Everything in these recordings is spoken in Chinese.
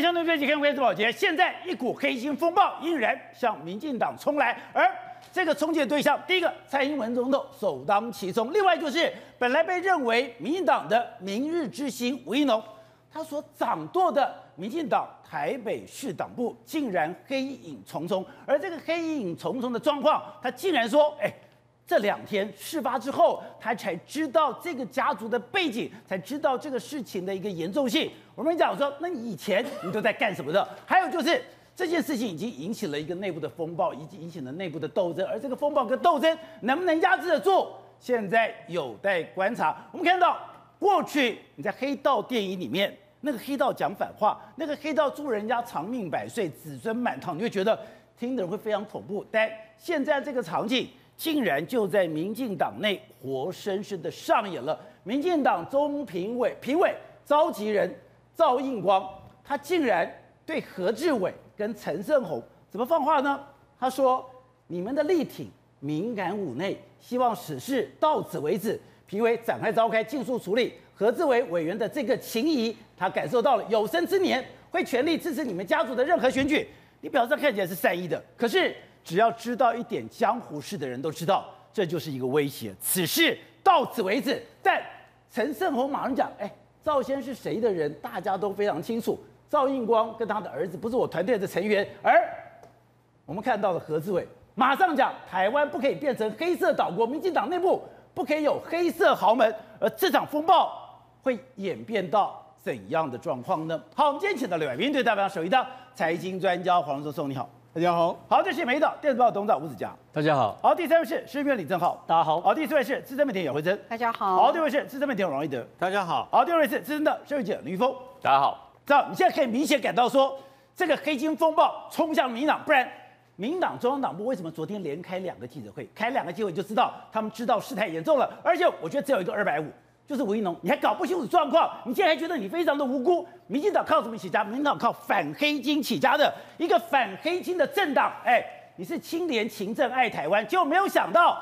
相对最近看关注宝杰，现在一股黑心风暴依然向民进党冲来，而这个冲击的对象，第一个蔡英文总统首当其冲，另外就是本来被认为民进党的明日之星吴怡农，他所掌舵的民进党台北市党部竟然黑影重重，而这个黑影重重的状况，他竟然说，哎。这两天事发之后，他才知道这个家族的背景，才知道这个事情的一个严重性。我们讲说，那你以前你都在干什么的？还有就是这件事情已经引起了一个内部的风暴，已经引起了内部的斗争，而这个风暴跟斗争能不能压制得住，现在有待观察。我们看到过去你在黑道电影里面，那个黑道讲反话，那个黑道祝人家长命百岁、子孙满堂，你会觉得听的人会非常恐怖。但现在这个场景。竟然就在民进党内活生生的上演了。民进党中评委评委召集人赵应光，他竟然对何志伟跟陈胜鸿怎么放话呢？他说：“你们的力挺敏感五内，希望此事到此为止。”评委展开召开，尽速处理何志伟委员的这个情谊。他感受到了有生之年会全力支持你们家族的任何选举。你表示看起来是善意的，可是。只要知道一点江湖事的人都知道，这就是一个威胁。此事到此为止。但陈胜鸿马上讲：“哎，赵先是谁的人？大家都非常清楚。赵应光跟他的儿子不是我团队的成员。”而我们看到了何志伟马上讲：“台湾不可以变成黑色岛国，民进党内部不可以有黑色豪门。”而这场风暴会演变到怎样的状况呢？好，我们今天请到了来宾，对代表首一的财经专家黄教授，你好。大家好，好，这是美岛电子报董事长吴子嘉，大家好，好，第三位是市议员李正浩，大家好，好，第四位是资深媒体姚慧珍，大家好，好，第五位是资深媒体王一德，大家好，好，第六位是资深的社会记者林裕丰，大家好，知道你现在可以明显感到说，这个黑金风暴冲向民党，不然民党中央党部为什么昨天连开两个记者会，开两个记者会就知道他们知道事态严重了，而且我觉得只有一个二百五。就是吴一农，你还搞不清楚状况，你现在还觉得你非常的无辜。民进党靠什么起家？民进党靠反黑金起家的一个反黑金的政党。哎，你是清廉勤政爱台湾，结果没有想到，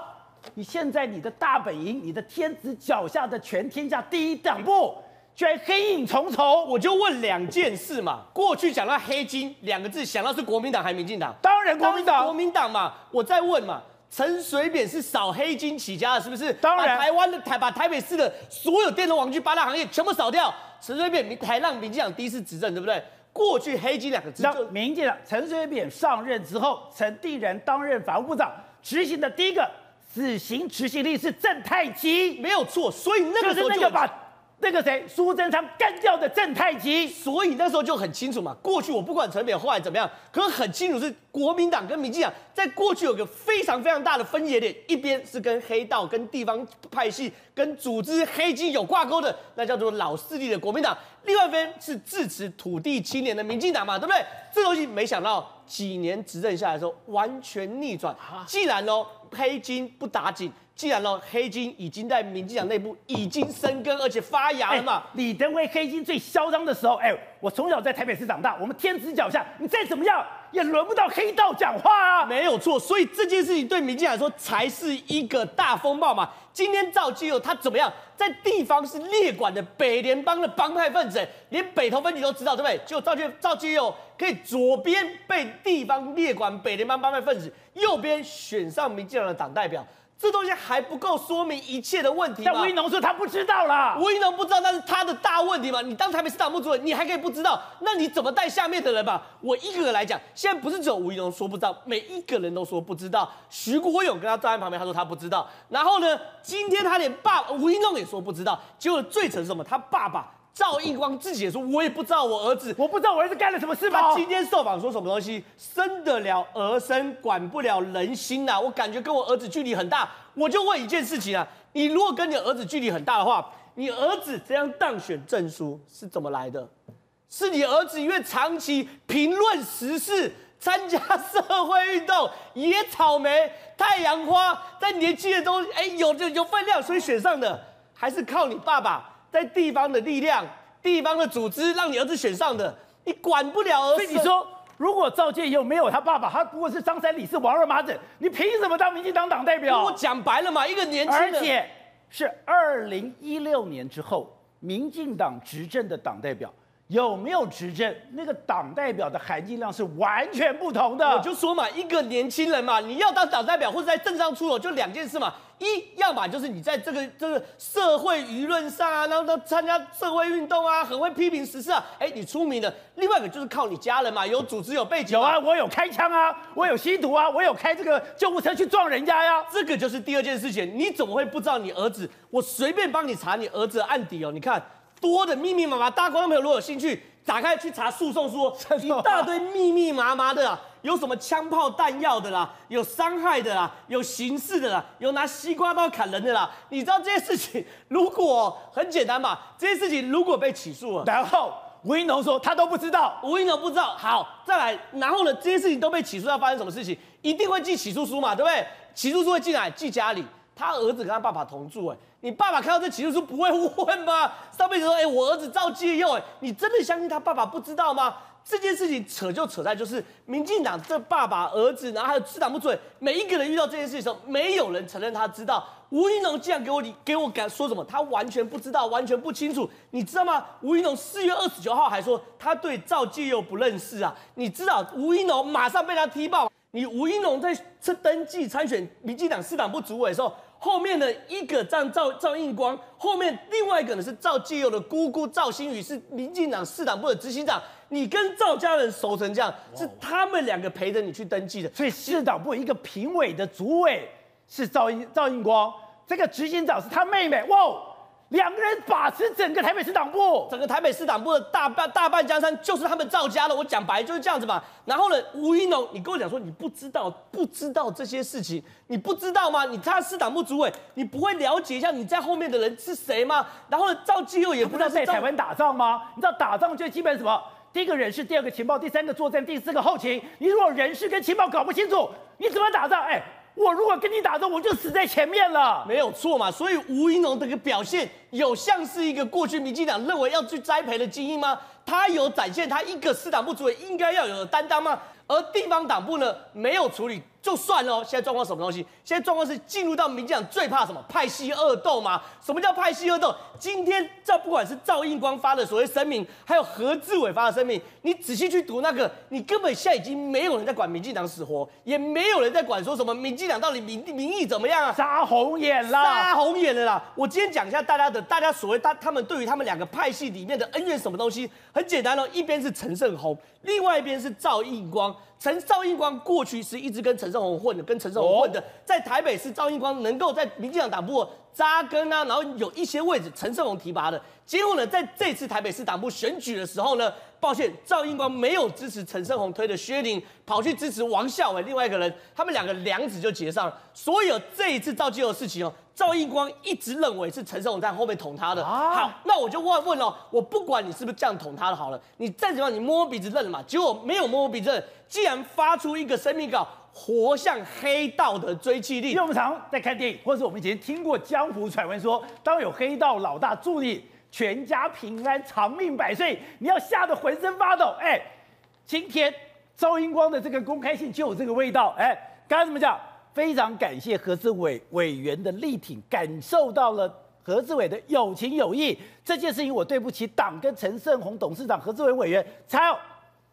你现在你的大本营，你的天子脚下的全天下第一党部，居然黑影重重。我就问两件事嘛，过去讲到黑金两个字，想到是国民党还是民进党？当然国民党，国民党嘛。我再问嘛。陈水扁是扫黑金起家的，是不是？当然，把台湾的台把台北市的所有电动玩具八大行业全部扫掉。陈水扁还让民进党第一次执政，对不对？过去黑金两个字就民进党。陈水扁上任之后，陈定仁担任法务部长，执行的第一个死刑执行力是正太吉，没有错。所以那个时候就。那个谁，苏贞昌干掉的正太吉，所以那时候就很清楚嘛。过去我不管陈扁后来怎么样，可是很清楚是国民党跟民进党在过去有个非常非常大的分野点，一边是跟黑道、跟地方派系、跟组织黑金有挂钩的，那叫做老势力的国民党；另外一边是支持土地青年的民进党嘛，对不对？这东西没想到几年执政下来的时候完全逆转。既然哦黑金不打紧。既然呢，黑金已经在民进党内部已经生根，而且发芽了嘛。欸、李登辉黑金最嚣张的时候，哎、欸，我从小在台北市长大，我们天子脚下，你再怎么样也轮不到黑道讲话啊。没有错，所以这件事情对民进党来说才是一个大风暴嘛。今天赵基友他怎么样，在地方是列管的北联邦的帮派分子，连北投分局都知道，对不对？就赵基赵基友可以左边被地方列管北联邦帮派分子，右边选上民进党的党代表。这东西还不够说明一切的问题吗？但吴一农说他不知道啦。吴一农不知道那是他的大问题嘛？你当台北市党部主任，你还可以不知道？那你怎么带下面的人吧？我一个个来讲，现在不是只有吴一农说不知道，每一个人都说不知道。徐国勇跟他站在旁边，他说他不知道。然后呢，今天他连爸爸吴一农也说不知道。结果最惨是什么？他爸爸。赵应光自己也说，我也不知道我儿子，我不知道我儿子干了什么事吧。他今天受访说什么东西？生得了儿生，管不了人心呐、啊。我感觉跟我儿子距离很大。我就问一件事情啊，你如果跟你儿子距离很大的话，你儿子这样当选证书是怎么来的？是你儿子因为长期评论时事、参加社会运动、野草莓、太阳花，在年轻人中哎有有有分量，所以选上的，还是靠你爸爸？在地方的力量、地方的组织，让你儿子选上的，你管不了儿子。所以你说，如果赵建佑没有他爸爸，他不过是张三李四王二麻子，你凭什么当民进党党代表？我讲白了嘛，一个年轻人，而且是二零一六年之后，民进党执政的党代表，有没有执政，那个党代表的含金量是完全不同的。我就说嘛，一个年轻人嘛，你要当党代表或者在政治上出头，就两件事嘛。一，要么就是你在这个这个社会舆论上啊，然后都参加社会运动啊，很会批评时事啊，哎，你出名了。另外一个就是靠你家人嘛，有组织有背景。有啊，我有开枪啊，我有吸毒啊，我有开这个救护车去撞人家呀。这个就是第二件事情。你怎么会不知道你儿子？我随便帮你查你儿子的案底哦，你看。多的密密麻麻，大家观众朋友如果有兴趣，打开去查诉讼书，一大堆密密麻麻的，有什么枪炮弹药的啦，有伤害的啦，有刑事的啦，有拿西瓜刀砍人的啦。你知道这些事情，如果很简单嘛，这些事情如果被起诉了，然后吴怡农说他都不知道，吴怡农不知道。好，再来，然后呢，这些事情都被起诉，要发生什么事情？一定会寄起诉书嘛，对不对？起诉书会进来？寄家里。他儿子跟他爸爸同住，哎，你爸爸看到这起诉书不会问吗？上辈子说，哎，我儿子赵介佑，哎，你真的相信他爸爸不知道吗？这件事情扯就扯在就是民进党这爸爸儿子，然后还有市党不准，每一个人遇到这件事情的时候，没有人承认他知道。吴怡农竟然给我你给我敢说什么？他完全不知道，完全不清楚，你知道吗？吴怡农四月二十九号还说他对赵介佑不认识啊，你知道吴怡农马上被他踢爆。你吴怡农在这登记参选民进党市党部主委的时候。后面的一个站赵赵应光，后面另外一个呢是赵继佑的姑姑赵新宇，是民进党市党部的执行长。你跟赵家人熟成这样，是他们两个陪着你去登记的。所以市党部一个评委的主委是赵应赵应光，这个执行长是他妹妹。哇！两个人把持整个台北市党部，整个台北市党部的大半大半江山就是他们赵家的。我讲白就是这样子嘛。然后呢，吴一农，你跟我讲说你不知道不知道这些事情，你不知道吗？你他市党部主委，你不会了解一下你在后面的人是谁吗？然后呢，赵基佑也不知道在台湾打仗吗？你知道打仗最基本什么？第一个人事，第二个情报，第三个作战，第四个后勤。你如果人事跟情报搞不清楚，你怎么打仗？哎。我如果跟你打斗，我就死在前面了，没有错嘛。所以吴怡农这个表现有像是一个过去民进党认为要去栽培的精英吗？他有展现他一个市党部主委应该要有的担当吗？而地方党部呢，没有处理。就算了，现在状况什么东西？现在状况是进入到民进党最怕什么？派系恶斗吗？什么叫派系恶斗？今天这不管是赵应光发的所谓声明，还有何志伟发的声明，你仔细去读那个，你根本现在已经没有人在管民进党死活，也没有人在管说什么民进党到底民民意怎么样啊？杀红眼啦，杀红眼了啦！我今天讲一下大家的，大家所谓他他们对于他们两个派系里面的恩怨什么东西？很简单哦，一边是陈胜宏，另外一边是赵应光。陈赵英光过去是一直跟陈胜宏混的，跟陈胜宏混的，在台北市赵英光能够在民进党党部扎根啊，然后有一些位置陈胜宏提拔的。结果呢，在这次台北市党部选举的时候呢，抱歉，赵应光没有支持陈胜宏推的薛宁，跑去支持王孝伟另外一个人，他们两个梁子就结上了。所以有这一次赵基友的事情哦。赵应光一直认为是陈胜宏在后面捅他的。好，那我就问问了，我不管你是不是这样捅他的，好了，你再怎么样，你摸摸鼻子认了嘛？结果没有摸摸鼻子认，既然发出一个声明稿，活像黑道的追缉令。因为我们常在看电影，或者是我们以前听过江湖传闻说，当有黑道老大助你全家平安、长命百岁，你要吓得浑身发抖。哎，今天赵英光的这个公开信就有这个味道。哎，刚才怎么讲？非常感谢何志伟委员的力挺，感受到了何志伟的有情有义。这件事情我对不起党跟陈胜鸿董事长、何志伟委员，才有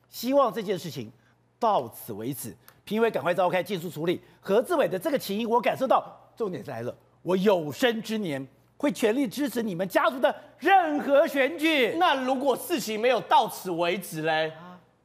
希望这件事情到此为止。评委赶快召开，尽速处理何志伟的这个情谊，我感受到。重点来了，我有生之年会全力支持你们家族的任何选举。那如果事情没有到此为止嘞？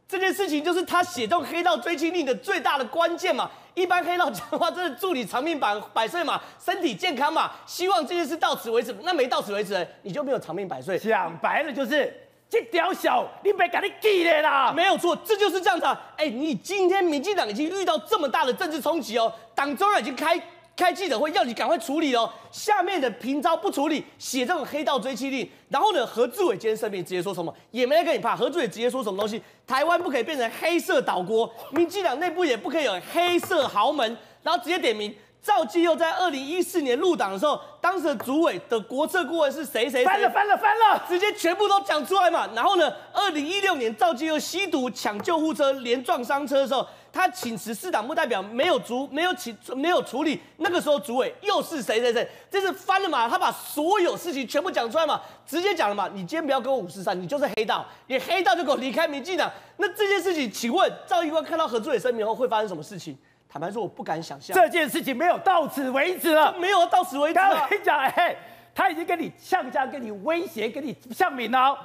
这件事情就是他写中黑道追缉令的最大的关键嘛。一般黑道讲话，真的祝你长命百百岁嘛，身体健康嘛，希望这件事到此为止。那没到此为止，你就没有长命百岁。讲白了就是这屌小，你别给你记了啦。没有错，这就是这样子啊。哎，你今天民进党已经遇到这么大的政治冲击哦，党中央已经开。开记者会要你赶快处理哦，下面的平昭不处理，写这种黑道追缉令，然后呢，何志伟今天声明直接说什么，也没人跟你怕。何志伟直接说什么东西，台湾不可以变成黑色岛国，民进党内部也不可以有黑色豪门，然后直接点名赵介佑在二零一四年入党的时候，当时的主委的国策顾问是谁谁谁，翻了翻了翻了，直接全部都讲出来嘛。然后呢，二零一六年赵介佑吸毒抢救护车连撞伤车的时候。他请辞四党部代表没有足没有请没有处理，那个时候主委又是谁谁谁，这是翻了嘛？他把所有事情全部讲出来嘛，直接讲了嘛？你今天不要跟我五四三，你就是黑道，你黑道就给我离开民进党。那这件事情，请问赵一光看到何志伟声明后会发生什么事情？坦白说，我不敢想象。这件事情没有到此为止了，没有到此为止了。我跟你讲，哎，他已经跟你呛声，跟你威胁，跟你呛明了，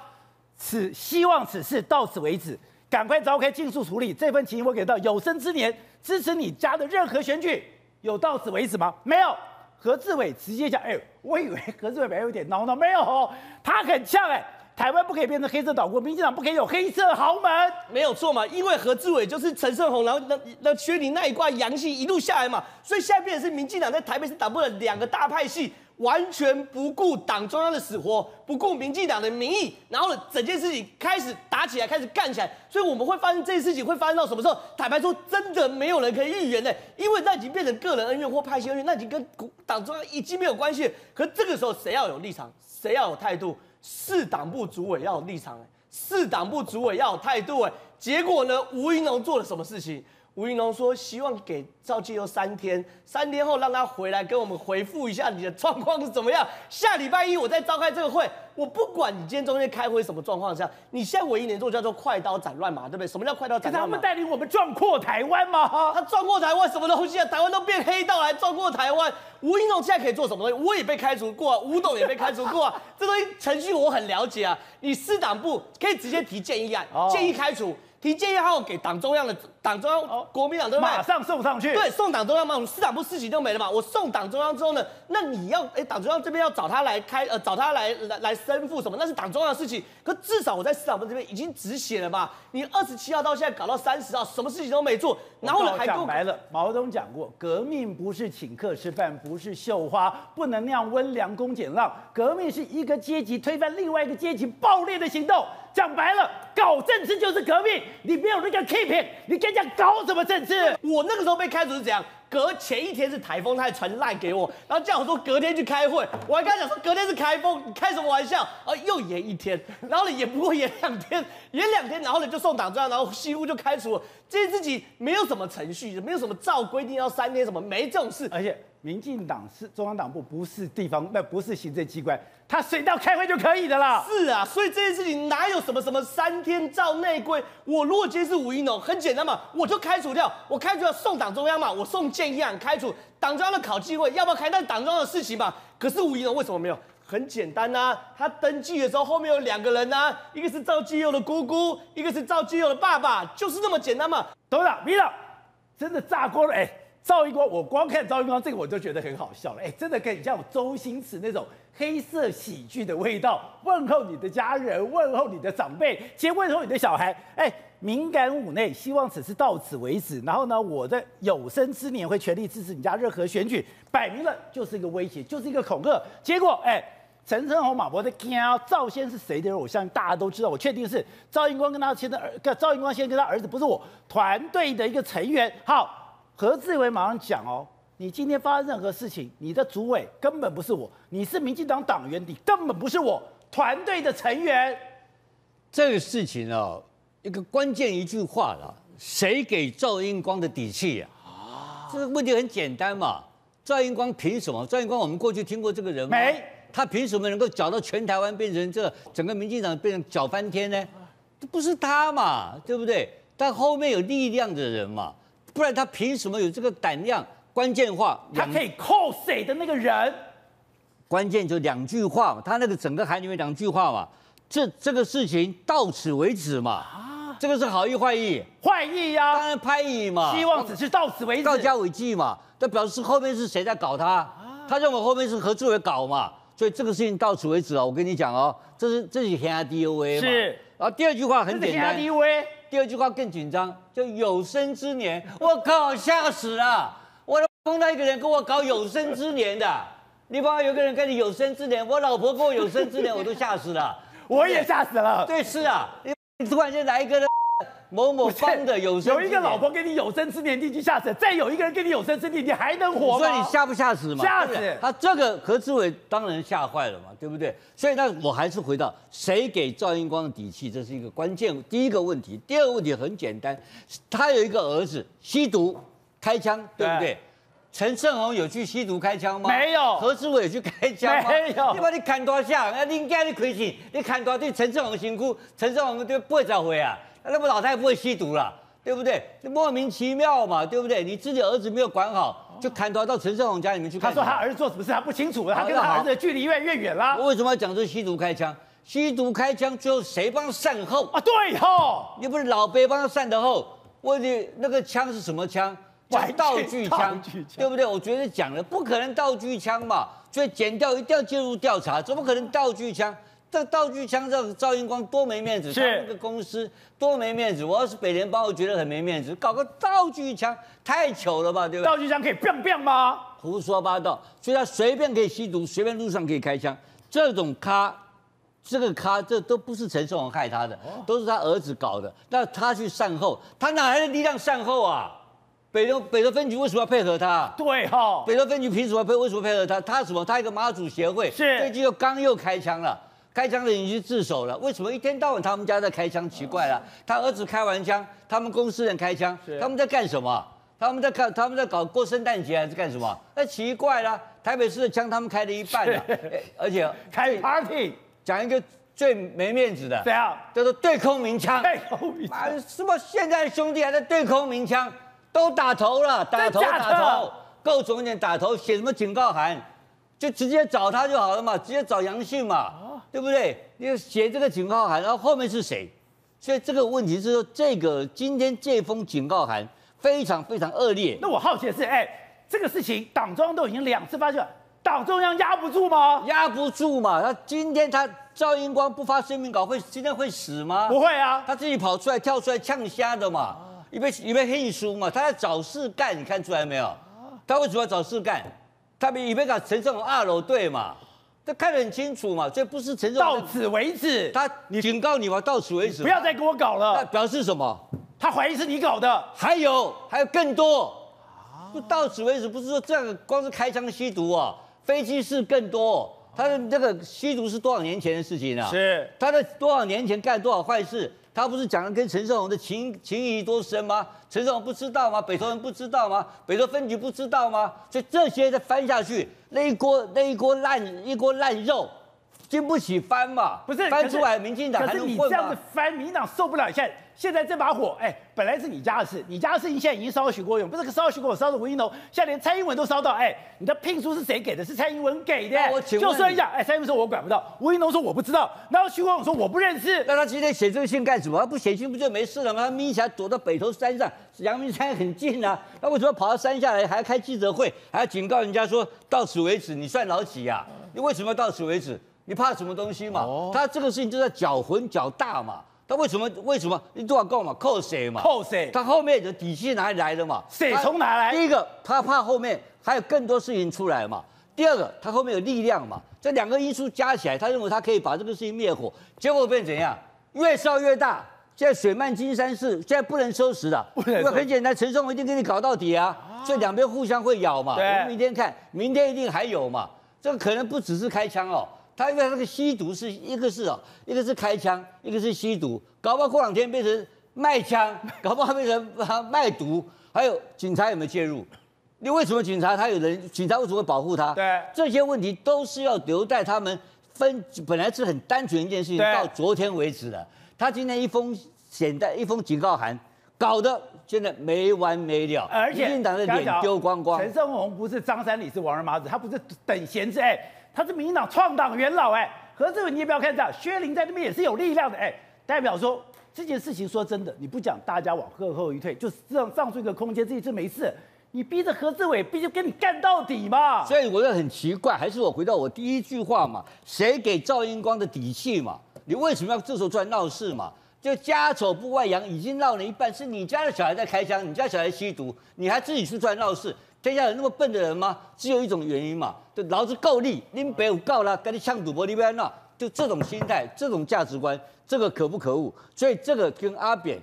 此希望此事到此为止。赶快召开尽速处理这份情，我给到有生之年支持你家的任何选举，有到此为止吗？没有。何志伟直接讲，哎，我以为何志伟还有点恼恼，没有，他很呛哎，台湾不可以变成黑色岛国，民进党不可以有黑色豪门，没有错嘛，因为何志伟就是陈胜鸿，然后那那薛宁那一挂阳气一路下来嘛，所以现在变成是民进党在台北市打破了两个大派系。完全不顾党中央的死活，不顾民进党的民意，然后呢，整件事情开始打起来，开始干起来。所以我们会发现这件事情会发生到什么时候？坦白说，真的没有人可以预言的，因为那已经变成个人恩怨或派系恩怨，那已经跟党中央已经没有关系。可这个时候，谁要有立场？谁要有态度？市党部主委要有立场，市党部主委要有态度。哎，结果呢？吴怡农做了什么事情？吴云龙说：“希望给赵介佑三天，三天后让他回来跟我们回复一下你的状况是怎么样。下礼拜一我再召开这个会，我不管你今天中间开会什么状况下，你现在唯一能做叫做快刀斩乱麻，对不对？什么叫快刀斩乱麻？他们带领我们壮阔台湾吗？他壮阔台湾什么东西啊？台湾都变黑道来壮阔台湾。吴怡农现在可以做什么东西？我也被开除过，吴董也被开除过啊。这东西程序我很了解啊。你四党部可以直接提建议案，建议开除。”提建议号给党中央的党中央，哦、国民党都马上送上去。对，送党中央嘛，我们市长部事情就没了嘛。我送党中央之后呢，那你要哎，党中央这边要找他来开，呃，找他来来来申复什么？那是党中央的事情。可至少我在市长部这边已经止血了嘛。你二十七号到现在搞到三十号，什么事情都没做，然后呢还讲白了，毛泽东讲过，革命不是请客吃饭，不是绣花，不能那样温良恭俭让。革命是一个阶级推翻另外一个阶级暴烈的行动。讲白了，搞政治就是革命。你没有那个 keeping，你跟人家搞什么政治？我那个时候被开除是怎样？隔前一天是台风，他还传赖给我，然后叫我说隔天去开会。我还跟他讲说隔天是开风，你开什么玩笑？啊，又延一天，然后呢也不过延两天，延两天，然后呢就送党中央，然后几乎就开除了。这些自己没有什么程序，没有什么照规定要三天什么，没这种事，而且。民进党是中央党部，不是地方，那不是行政机关，他随到开会就可以的啦。是啊，所以这件事情哪有什么什么三天照内规？我如果今天是吴怡农，很简单嘛，我就开除掉，我开除掉送党中央嘛，我送建议案开除党中央的考纪会，要不要开？那是党中央的事情嘛。可是吴怡农为什么没有？很简单呐、啊，他登记的时候后面有两个人呐、啊，一个是赵继佑的姑姑，一个是赵继佑的爸爸，就是那么简单嘛。董事长，民进党真的炸锅了哎。赵英光，我光看赵英光这个我就觉得很好笑了，哎，真的可以像周星驰那种黑色喜剧的味道。问候你的家人，问候你的长辈，先问候你的小孩，哎，敏感五内，希望此事到此为止。然后呢，我的有生之年会全力支持你家任何选举，摆明了就是一个威胁，就是一个恐吓。结果，哎，陈胜鸿、马博的天赵先是谁的人？我相信大家都知道，我确定是赵英光跟他现在儿，赵英光先跟他儿子，不是我团队的一个成员。好。何志伟马上讲哦，你今天发生任何事情，你的主委根本不是我，你是民进党党员，你根本不是我团队的成员。这个事情哦，一个关键一句话了，谁给赵英光的底气呀？啊，这个问题很简单嘛，赵英光凭什么？赵英光我们过去听过这个人吗？没，他凭什么能够搅到全台湾变成这整个民进党变成搅翻天呢？这不是他嘛，对不对？但后面有力量的人嘛。不然他凭什么有这个胆量？关键话，他可以扣谁的那个人？关键就两句话，他那个整个海里面两句话嘛。这这个事情到此为止嘛。啊，这个是好意坏意？坏意呀、啊，当然拍意嘛。希望只是到此为止。告家委记嘛，这表示后面是谁在搞他？啊、他认为后面是何志伟搞嘛，所以这个事情到此为止啊。我跟你讲哦，这是这是天下第一威嘛。是。然后第二句话很简单。第二句话更紧张，就有生之年，我靠，吓死了！我碰到一个人跟我搞有生之年的，你碰到有个人跟你有生之年，我老婆跟我有生之年，我都吓死了，我也吓死了。对，是啊，你突然间来一个人某某方的有生，有一个老婆给你有生之年，你就吓死；再有一个人给你有生之年，你还能活吗？所以你吓不吓死嘛？吓死！他这个何志伟当然吓坏了嘛，对不对？所以那我还是回到谁给赵英光的底气，这是一个关键第一个问题。第二个问题很简单，他有一个儿子吸毒开枪，对不对？对陈胜宏有去吸毒开枪吗？没有。何志伟有去开枪吗？没有。你把你砍多下，那你应该你亏钱，你砍多对陈胜宏辛苦，陈胜宏就不会找回啊。那么老太不会吸毒了，对不对？莫名其妙嘛，对不对？你自己儿子没有管好，就砍头到陈胜宏家里面去。他说他儿子做什么事他不清楚，他跟他儿子的距离越来越远了。我为什么要讲这吸毒开枪？吸毒开枪最后谁帮他善后啊？对吼，你不是老辈帮他善的后？问题那个枪是什么枪？道具枪，对不对？我觉得讲了不可能道具枪嘛，所以剪掉一定要介入调查，怎么可能道具枪？这道具枪让赵英光多没面子，他那个公司多没面子。我要是北联邦，我觉得很没面子，搞个道具枪太糗了吧，对不对？道具枪可以 biang biang 吗？胡说八道，所以他随便可以吸毒，随便路上可以开枪，这种咖，这个咖，这都不是陈胜鸿害他的，都是他儿子搞的。那他去善后，他哪来的力量善后啊？北投北投分局为什么要配合他？对哈、哦，北投分局凭什么配？为什么配合他？他什么？他一个妈祖协会，是最近又刚又开枪了，开枪的人已经自首了。为什么一天到晚他们家在开枪？奇怪了，他儿子开完枪，他们公司人开枪，他们在干什么？他们在看，他们在搞过圣诞节还是干什么？那奇怪了，台北市的枪他们开了一半了，而且开 party，讲一个最没面子的，怎样？叫做对空鸣枪，对空鸣枪，什么现在的兄弟还在对空鸣枪？都打头了，打头打头，够重一点打头，写什么警告函，就直接找他就好了嘛，直接找杨姓嘛，对不对？你就写这个警告函，然后后面是谁？所以这个问题是说，这个今天这封警告函非常非常恶劣。那我好奇的是，哎，这个事情党中央都已经两次发现，党中央压不住吗？压不住嘛。他今天他赵英光不发声明稿会今天会死吗？不会啊，他自己跑出来跳出来呛瞎的嘛。因为因为黑书嘛，他在找事干，你看出来没有？他为什么要找事干？他比以为搞陈胜鸿二楼对嘛？这看得很清楚嘛，这不是陈胜鸿。到此为止，他你警告你嘛，到此为止，不要再给我搞了。那表示什么？他怀疑是你搞的。还有还有更多，不到此为止，不是说这样光是开枪吸毒啊，飞机是更多。他的这个吸毒是多少年前的事情啊？是他在多少年前干多少坏事？他不是讲了跟陈胜洪的情情谊多深吗？陈胜洪不知道吗？北投人不知道吗？北投分局不知道吗？所以这些再翻下去，那一锅那一锅烂一锅烂肉，经不起翻嘛？不是翻出来，民进党还能混吗？可是你这样子翻，民进党受不了。现在现在这把火，哎，本来是你家的事，你家的事情现在已经烧到许国勇，不是烧到许国勇，烧到吴怡农，现在连蔡英文都烧到。哎，你的聘书是谁给的？是蔡英文给的。我请问就说一下，哎，蔡英文说我管不到，吴怡农说我不知道，然后徐国勇说我不认识。那他今天写这个信干什么？他不写信不就没事了吗？他眯起来躲到北投山上，阳明山很近啊，那为什么跑到山下来还要开记者会，还要警告人家说到此为止？你算老几呀？你为什么要到此为止？你怕什么东西嘛？哦、他这个事情就在搅浑搅大嘛。他为什么？为什么？你多少够嘛？扣谁嘛？扣谁？他后面的底气哪里来的嘛？谁从哪来？第一个，他怕后面还有更多事情出来嘛。第二个，他后面有力量嘛。这两个因素加起来，他认为他可以把这个事情灭火。结果变怎样？越烧越大。现在水漫金山寺，现在不能收拾了。因为很简单，陈胜鸿一定给你搞到底啊。啊所以两边互相会咬嘛。对我们明天看，明天一定还有嘛。这个可能不只是开枪哦。他因为那个吸毒是一个是哦，一个是开枪，一个是吸毒，搞不好过两天变成卖枪，搞不好变成卖毒，还有警察有没有介入？你为什么警察他有人？警察为什么会保护他？对，这些问题都是要留待他们分。本来是很单纯一件事情，到昨天为止的。他今天一封简单一封警告函，搞得现在没完没了，而且民进党的脸丢光光。陈胜鸿不是张三李四王二麻子，他不是等闲之辈。他是民进党创党元老哎，何志伟你也不要看这样，薛凌在那边也是有力量的哎，代表说这件事情说真的，你不讲大家往后后一退，就是让上出一个空间，这一次没事，你逼着何志伟必须跟你干到底嘛。所以我就很奇怪，还是我回到我第一句话嘛，谁给赵英光的底气嘛？你为什么要这时候出来闹事嘛？就家丑不外扬，已经闹了一半，是你家的小孩在开枪，你家小孩吸毒，你还自己出来闹事。天下有那么笨的人吗？只有一种原因嘛，就老子够力，你们别告了，跟你抢赌博，你不要闹，就这种心态，这种价值观，这个可不可恶？所以这个跟阿扁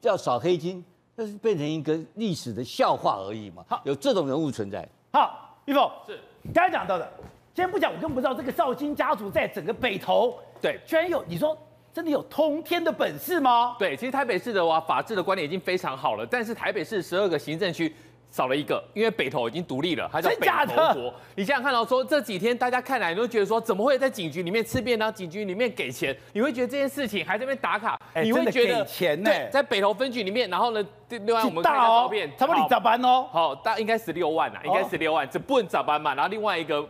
叫扫黑金，那是变成一个历史的笑话而已嘛。好，有这种人物存在。好，玉凤是刚才讲到的，先不讲，我根本不知道这个绍兴家族在整个北投，对，居然有你说。真的有通天的本事吗？对，其实台北市的话，法治的观念已经非常好了，但是台北市十二个行政区少了一个，因为北投已经独立了，它叫北投国。你想想看到说这几天大家看来你都觉得说，怎么会在警局里面吃便当，警局里面给钱？你会觉得这件事情还在那边打卡？欸、你会觉得给钱呢？对，在北投分局里面，然后呢，另外我们看一下照片，差不多你咋办哦？好，大应该十六万啊，应该十六万，这不能咋办嘛？然后另外一个。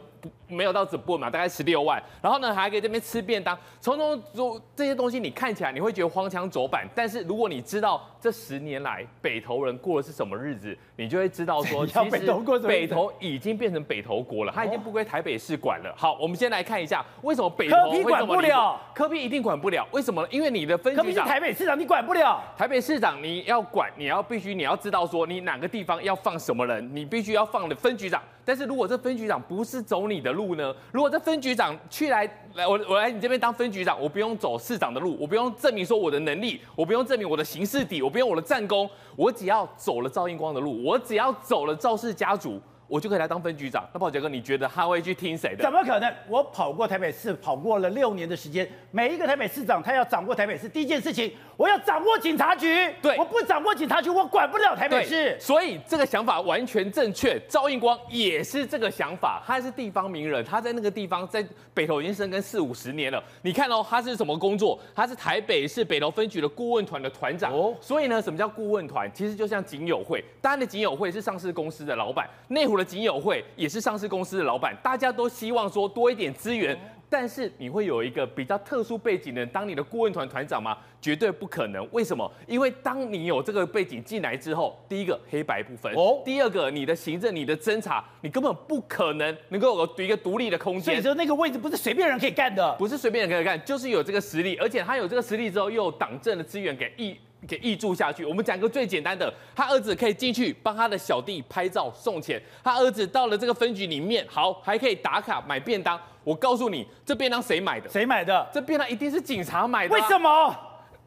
没有到这部嘛，大概十六万，然后呢还可以这边吃便当，从中做这些东西，你看起来你会觉得荒腔走板，但是如果你知道这十年来北投人过的是什么日子，你就会知道说，其实北投已经变成北投国了，它已经不归台北市管了。好，我们先来看一下为什么北投会管不了，科比一定管不了，为什么呢？因为你的分局长，台北市长，你管不了。台北市长你要管，你要必须你要知道说你哪个地方要放什么人，你必须要放的分局长。但是如果这分局长不是走你的路呢？如果这分局长去来来我我来你这边当分局长，我不用走市长的路，我不用证明说我的能力，我不用证明我的行事底，我不用我的战功，我只要走了赵英光的路，我只要走了赵氏家族。我就可以来当分局长。那宝杰哥，你觉得他会去听谁的？怎么可能？我跑过台北市，跑过了六年的时间。每一个台北市长，他要掌握台北市，第一件事情，我要掌握警察局。对，我不掌握警察局，我管不了台北市。所以这个想法完全正确。赵应光也是这个想法，他是地方名人，他在那个地方，在北投已经生根四五十年了。你看哦，他是什么工作？他是台北市北投分局的顾问团的团长。哦，所以呢，什么叫顾问团？其实就像警友会，当然的警友会是上市公司的老板，内湖。的警友会也是上市公司的老板，大家都希望说多一点资源，但是你会有一个比较特殊背景的人当你的顾问团团长吗？绝对不可能。为什么？因为当你有这个背景进来之后，第一个黑白不分，哦，第二个你的行政、你的侦查，你根本不可能能够有一个独立的空间。所以说那个位置不是随便人可以干的，不是随便人可以干，就是有这个实力，而且他有这个实力之后，又有党政的资源给挹。给挹注下去。我们讲个最简单的，他儿子可以进去帮他的小弟拍照送钱。他儿子到了这个分局里面，好，还可以打卡买便当。我告诉你，这便当谁买的？谁买的？这便当一定是警察买的啊。为什么？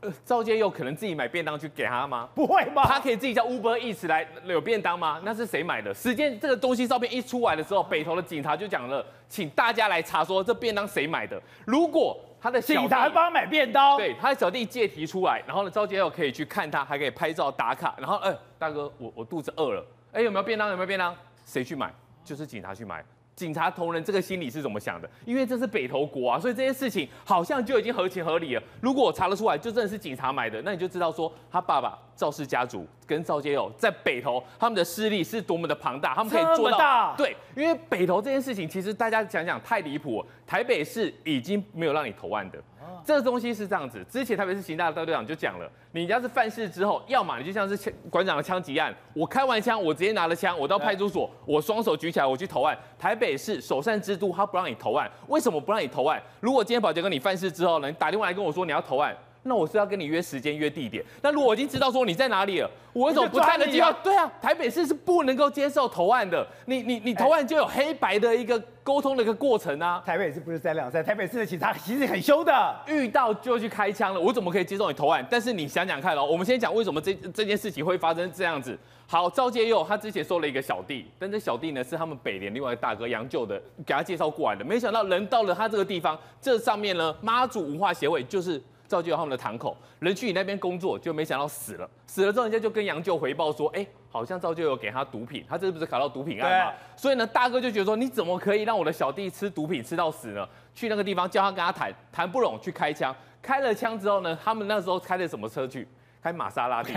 呃，赵介佑可能自己买便当去给他吗？不会吧？他可以自己叫 Uber Eats 来有便当吗？那是谁买的？时间这个东西照片一出来的时候，北投的警察就讲了，请大家来查说这便当谁买的。如果他的警察帮他买便当，对，他的小弟借题出来，然后呢，赵介佑可以去看他，还可以拍照打卡，然后，哎、欸，大哥，我我肚子饿了，哎、欸，有没有便当？有没有便当？谁去买？就是警察去买。警察同仁这个心理是怎么想的？因为这是北投国啊，所以这件事情好像就已经合情合理了。如果我查得出来，就真的是警察买的，那你就知道说他爸爸赵氏家族跟赵杰友在北投他们的势力是多么的庞大，他们可以做到。大对，因为北投这件事情，其实大家讲讲太离谱，台北市已经没有让你投案的。这个东西是这样子，之前台北市刑大大队长就讲了，你要是犯事之后，要么你就像是枪馆长的枪击案，我开完枪，我直接拿了枪，我到派出所，我双手举起来，我去投案。台北市首善之都，他不让你投案，为什么不让你投案？如果今天保洁哥你犯事之后呢，你打电话来跟我说你要投案。那我是要跟你约时间约地点。那如果我已经知道说你在哪里了，我为什么不看的计划？对啊，台北市是不能够接受投案的。你你你投案就有黑白的一个沟通的一个过程啊。台北市不是三两三，台北市的警察其实很凶的，遇到就去开枪了。我怎么可以接受你投案？但是你想想看哦，我们先讲为什么这这件事情会发生这样子。好，赵介佑他之前收了一个小弟，但这小弟呢是他们北联另外一个大哥杨旧的给他介绍过来的。没想到人到了他这个地方，这上面呢妈祖文化协会就是。赵介佑他们的堂口人去你那边工作，就没想到死了。死了之后，人家就跟杨舅回报说：“哎、欸，好像造就有给他毒品，他这是不是考到毒品案嘛？”所以呢，大哥就觉得说：“你怎么可以让我的小弟吃毒品吃到死呢？”去那个地方叫他跟他谈，谈不拢去开枪。开了枪之后呢，他们那时候开的什么车去？开玛莎拉蒂。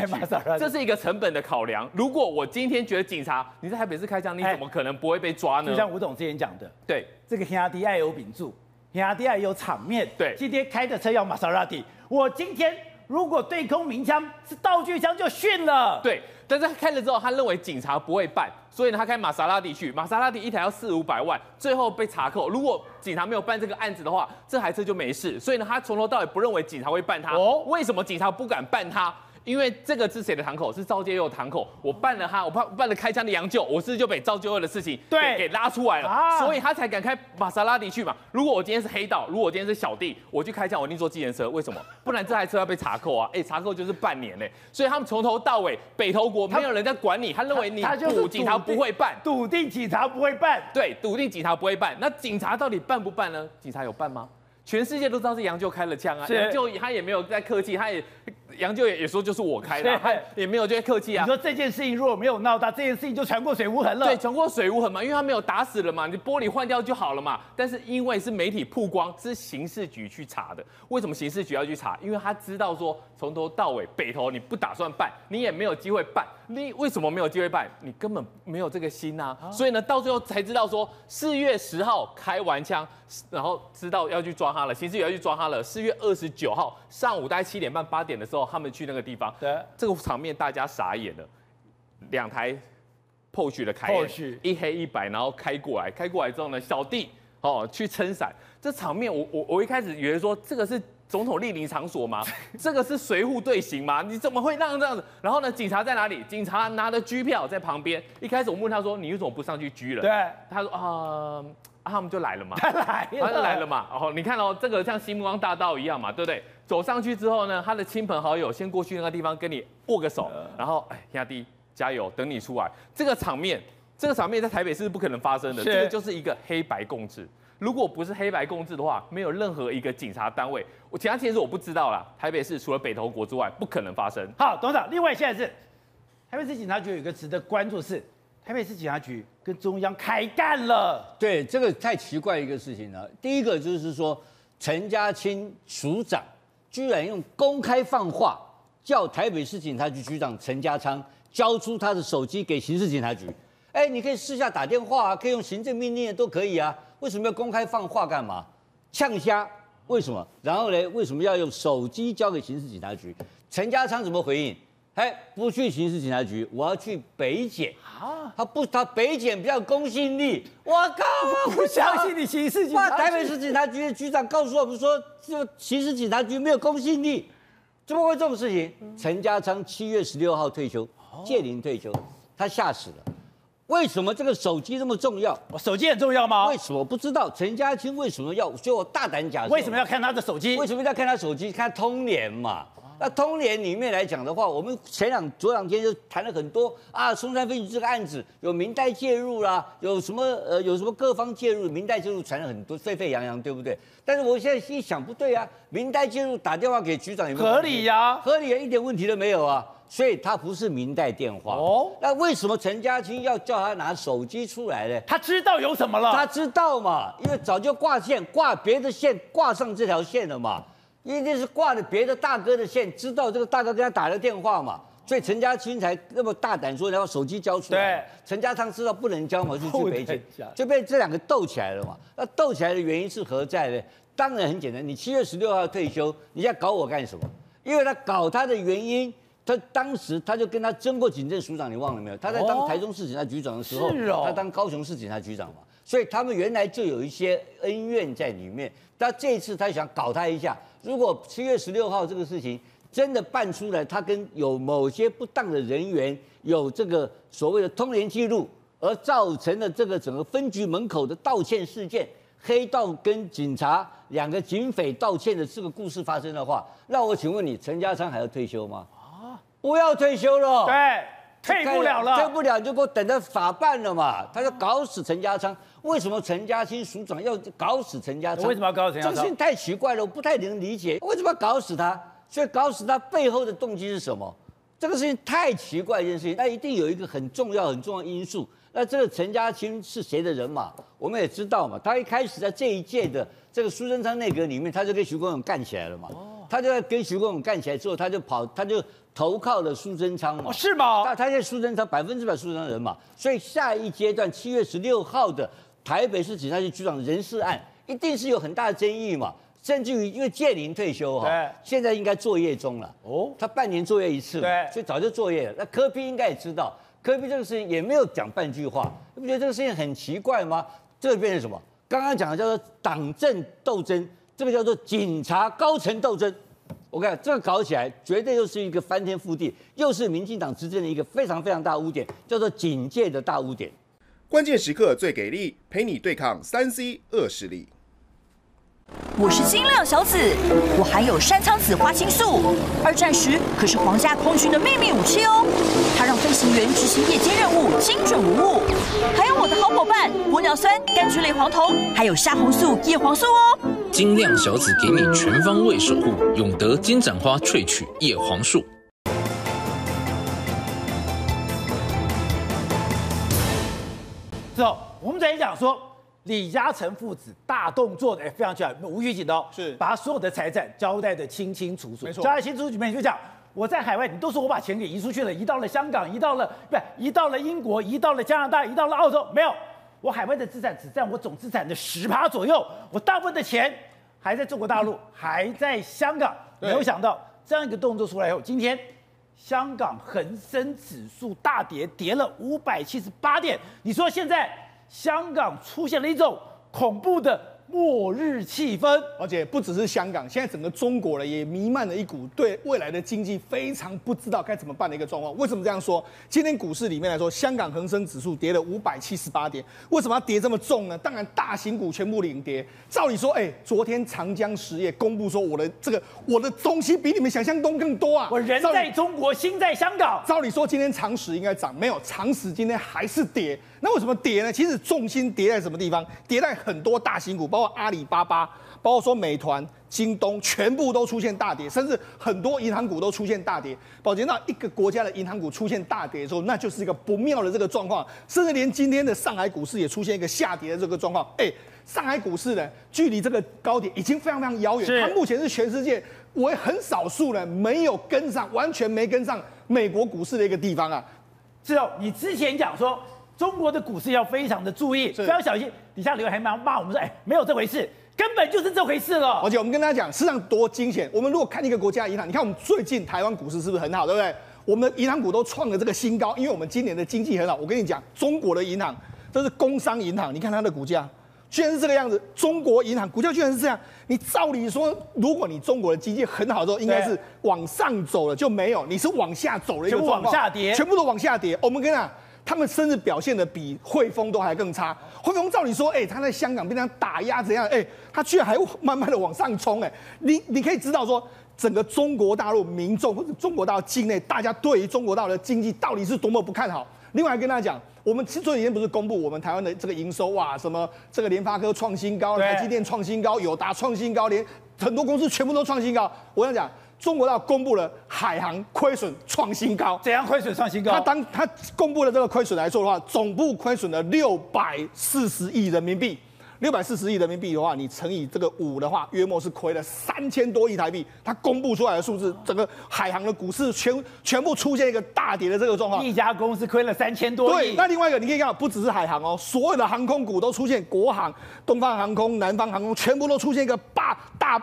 这是一个成本的考量。如果我今天觉得警察你在台北市开枪，你怎么可能不会被抓呢？就像吴董之前讲的，对，这个兄弟爱有秉柱。亚迪亚有场面，对，今天开的车要玛莎拉蒂，我今天如果对空鸣枪是道具枪就逊了，对，但是他开了之后，他认为警察不会办，所以呢，他开玛莎拉蒂去，玛莎拉蒂一台要四五百万，最后被查扣，如果警察没有办这个案子的话，这台车就没事，所以呢，他从头到尾不认为警察会办他，哦，为什么警察不敢办他？因为这个是谁的堂口？是赵介佑堂口。我办了他，我办办了开枪的杨旧，我是不是就被赵介佑的事情给对给拉出来了，啊所以他才敢开玛莎拉蒂去嘛。如果我今天是黑道，如果我今天是小弟，我去开枪，我一定坐计程车。为什么？不然这台车要被查扣啊！哎，查扣就是半年呢。所以他们从头到尾，北投国没有人在管你，他认为你他就警察不会办，笃定警察不会办。对，笃定警察不会办。那警察到底办不办呢？警察有办吗？全世界都知道是杨旧开了枪啊，是杨旧他也没有在客气，他也杨舅也也说就是我开的啊，也没有在客气啊。你说这件事情如果没有闹大，这件事情就传过水无痕了。对，传过水无痕嘛，因为他没有打死了嘛，你玻璃换掉就好了嘛。但是因为是媒体曝光，是刑事局去查的。为什么刑事局要去查？因为他知道说从头到尾北投你不打算办，你也没有机会办。你为什么没有机会办？你根本没有这个心呐、啊。所以呢，到最后才知道说四月十号开完枪，然后知道要去抓他了，刑事局要去抓他了。四月二十九号上午大概七点半八点的时候，他们去那个地方。对，这个场面大家傻眼了，两台 Porsche 的凯 Porsche 一黑一白，然后开过来，开过来之后呢，小弟哦去撑伞，这场面我我我一开始以为说这个是总统莅临场所吗？这个是随扈队形吗？你怎么会让这样子？然后呢，警察在哪里？警察拿着拘票在旁边。一开始我问他说，你为什么不上去拘了？对，他说啊、呃啊，他们就来了嘛。他来了，他就来了嘛。哦，你看哦，这个像星光大道一样嘛，对不对？走上去之后呢，他的亲朋好友先过去那个地方跟你握个手，然后哎，兄弟加油，等你出来。这个场面，这个场面在台北市是不可能发生的，这个就是一个黑白共治。如果不是黑白共治的话，没有任何一个警察单位，我其他其实我不知道啦。台北市除了北投国之外，不可能发生。好，董事长，另外现在是台北市警察局有一个值得关注的是，台北市警察局跟中央开干了。对，这个太奇怪一个事情了。第一个就是说，陈家清署长居然用公开放话，叫台北市警察局局长陈家昌交出他的手机给刑事警察局。哎，你可以私下打电话啊，可以用行政命令都可以啊。为什么要公开放话干嘛？呛虾？为什么？然后呢？为什么要用手机交给刑事警察局？陈家昌怎么回应？哎，不去刑事警察局，我要去北检啊！他不，他北检比较公信力。我靠！我 不相信你刑事警察局。台北市警察局的局长告诉我们说，这刑事警察局没有公信力，怎么会这种事情？陈家昌七月十六号退休，届龄退休，他吓死了。为什么这个手机那么重要？我手机很重要吗？为什么不知道？陈家清为什么要？所以我大胆假设，为什么要看他的手机？为什么要看他手机？看通联嘛。那通联里面来讲的话，我们前两昨两天就谈了很多啊，松山分局这个案子有民代介入啦，有什么呃有什么各方介入，民代介入传了很多沸沸扬扬，对不对？但是我现在一想不对啊，民代介入打电话给局长有没有合理呀、啊？合理啊，一点问题都没有啊。所以他不是民代电话哦。那为什么陈家清要叫他拿手机出来呢？他知道有什么了？他知道嘛，因为早就挂线，挂别的线，挂上这条线了嘛。一定是挂着别的大哥的线，知道这个大哥跟他打了电话嘛，所以陈家清才那么大胆说要手机交出来。对，陈家昌知道不能交嘛，就去北检，就被这两个斗起来了嘛。那斗起来的原因是何在呢？当然很简单，你七月十六号退休，你要搞我干什么？因为他搞他的原因，他当时他就跟他争过警政署长，你忘了没有？他在当台中市警察局长的时候，他当高雄市警察局长嘛，所以他们原来就有一些恩怨在里面。他这一次他想搞他一下。如果七月十六号这个事情真的办出来，他跟有某些不当的人员有这个所谓的通联记录，而造成了这个整个分局门口的道歉事件，黑道跟警察两个警匪道歉的这个故事发生的话，那我请问你，陈家昌还要退休吗？啊，不要退休了，对，退不了了，退不了就给我等着法办了嘛。他要搞死陈家昌。为什么陈家清署长要搞死陈家昌？为什么要搞死陈家昌？这个事情太奇怪了，我不太能理解。为什么要搞死他？所以搞死他背后的动机是什么？这个事情太奇怪一件事情，那一定有一个很重要、很重要的因素。那这个陈家清是谁的人嘛？我们也知道嘛。他一开始在这一届的这个苏贞昌内阁里面，他就跟徐国勇干起来了嘛。他就在跟徐国勇干起来之后，他就跑，他就投靠了苏贞昌嘛。是吗？那他在苏贞昌百分之百苏贞昌人嘛。所以下一阶段七月十六号的。台北市警察局局长人事案一定是有很大的争议嘛，甚至于因为建林退休哈，对，现在应该作业中了。哦，他半年作业一次嘛，对，所以早就作业了。那柯比应该也知道，柯比这个事情也没有讲半句话，你不觉得这个事情很奇怪吗？这个变成什么？刚刚讲的叫做党政斗争，这个叫做警察高层斗争，我看这个搞起来绝对又是一个翻天覆地，又是民进党执政的一个非常非常大污点，叫做警戒的大污点。关键时刻最给力，陪你对抗三 C 恶势力。我是金亮小紫，我含有山苍子花青素，二战时可是皇家空军的秘密武器哦。它让飞行员执行夜间任务精准无误。还有我的好伙伴玻尿酸、柑橘类黄酮，还有虾红素、叶黄素哦。晶亮小紫给你全方位守护，永德金盏花萃取叶黄素。之后，我们再讲说。李嘉诚父子大动作的，哎，非常巧，无预警的哦，是把所有的财产交代的清清楚楚，没错，交代清楚楚里面就讲，我在海外，你都说我把钱给移出去了，移到了香港，移到了不是，移到了英国，移到了加拿大，移到了澳洲，没有，我海外的资产只占我总资产的十趴左右，我大部分的钱还在中国大陆，还在香港，没有想到这样一个动作出来以后，今天香港恒生指数大跌，跌了五百七十八点，你说现在？香港出现了一种恐怖的末日气氛，而且不只是香港，现在整个中国呢也弥漫了一股对未来的经济非常不知道该怎么办的一个状况。为什么这样说？今天股市里面来说，香港恒生指数跌了五百七十八点，为什么要跌这么重呢？当然，大型股全部领跌。照理说，哎，昨天长江实业公布说，我的这个我的东西比你们想象中更多啊！我人在中国，心在香港。照理说，今天长实应该涨，没有，长实今天还是跌。那为什么跌呢？其实重心跌在什么地方？跌在很多大型股，包括阿里巴巴，包括说美团、京东，全部都出现大跌，甚至很多银行股都出现大跌。宝杰，那一个国家的银行股出现大跌的时候，那就是一个不妙的这个状况，甚至连今天的上海股市也出现一个下跌的这个状况。哎，上海股市呢，距离这个高点已经非常非常遥远，它目前是全世界为很少数人没有跟上，完全没跟上美国股市的一个地方啊。是哦，你之前讲说。中国的股市要非常的注意，非常小心。底下留言还骂骂我们说，哎，没有这回事，根本就是这回事了。而且我们跟大家讲，市场多惊险。我们如果看一个国家银行，你看我们最近台湾股市是不是很好，对不对？我们的银行股都创了这个新高，因为我们今年的经济很好。我跟你讲，中国的银行，这是工商银行，你看它的股价居然是这个样子。中国银行股价居然是这样。你照理说，如果你中国的经济很好之后，应该是往上走了，就没有，你是往下走了一个状况，往下跌，全部都往下跌。我们跟你讲。他们甚至表现的比汇丰都还更差。汇丰照理说，哎、欸，他在香港被他打压怎样？哎、欸，他居然还慢慢的往上冲，哎，你你可以知道说，整个中国大陆民众或者中国大陆境内，大家对于中国大陆的经济到底是多么不看好。另外跟大家讲，我们前几天不是公布我们台湾的这个营收哇，什么这个联发科创新高，台积电创新高，友达创新高，连很多公司全部都创新高。我想讲。中国大陆公布了海航亏损创新高，怎样亏损创新高？他当他公布了这个亏损来说的话，总部亏损了六百四十亿人民币。六百四十亿人民币的话，你乘以这个五的话，约莫是亏了三千多亿台币。他公布出来的数字，整个海航的股市全全部出现一个大跌的这个状况。一家公司亏了三千多亿。对，那另外一个你可以看到，不只是海航哦，所有的航空股都出现，国航、东方航空、南方航空全部都出现一个大大。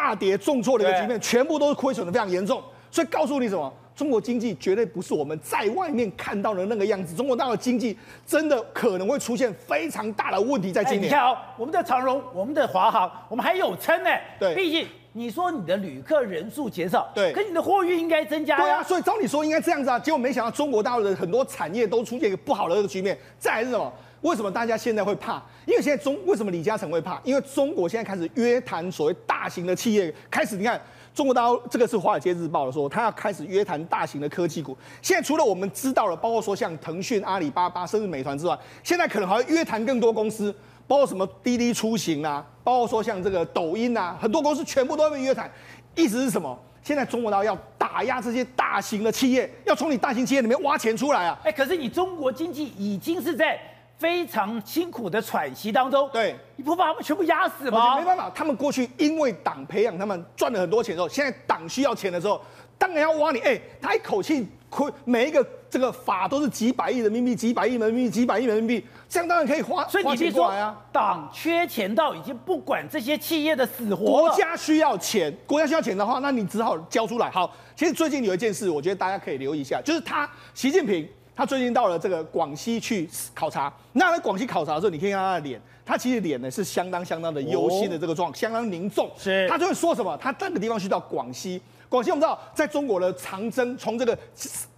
大跌重挫的一个局面，全部都是亏损的非常严重，所以告诉你什么？中国经济绝对不是我们在外面看到的那个样子，中国大陆经济真的可能会出现非常大的问题在今年。你看哦，我们的长荣、我们的华航，我们还有撑呢。对，毕竟你说你的旅客人数减少，对，可你的货运应该增加。对啊，所以照理说应该这样子啊，结果没想到中国大陆的很多产业都出现一个不好的这个局面。再来是什么？为什么大家现在会怕？因为现在中为什么李嘉诚会怕？因为中国现在开始约谈所谓大型的企业，开始你看中国大陆这个是华尔街日报的说，他要开始约谈大型的科技股。现在除了我们知道了，包括说像腾讯、阿里巴巴，甚至美团之外，现在可能还要约谈更多公司，包括什么滴滴出行啊，包括说像这个抖音啊，很多公司全部都要被约谈。意思是什么？现在中国大陆要打压这些大型的企业，要从你大型企业里面挖钱出来啊！哎，可是你中国经济已经是在。非常辛苦的喘息当中，对，你不把他们全部压死吗？没办法，他们过去因为党培养他们赚了很多钱之后，现在党需要钱的时候，当然要挖你。哎，他一口气亏每一个这个法都是几百亿人民币，几百亿人民币，几百亿人民币，这样当然可以花。所以你别说啊，党缺钱到已经不管这些企业的死活。国家需要钱，国家需要钱的话，那你只好交出来。好，其实最近有一件事，我觉得大家可以留意一下，就是他习近平。他最近到了这个广西去考察。那在广西考察的时候，你可以看他的脸，他其实脸呢是相当相当的忧心的这个状，相当凝重。是，他就会说什么？他这个地方去到广西，广西我们知道，在中国的长征，从这个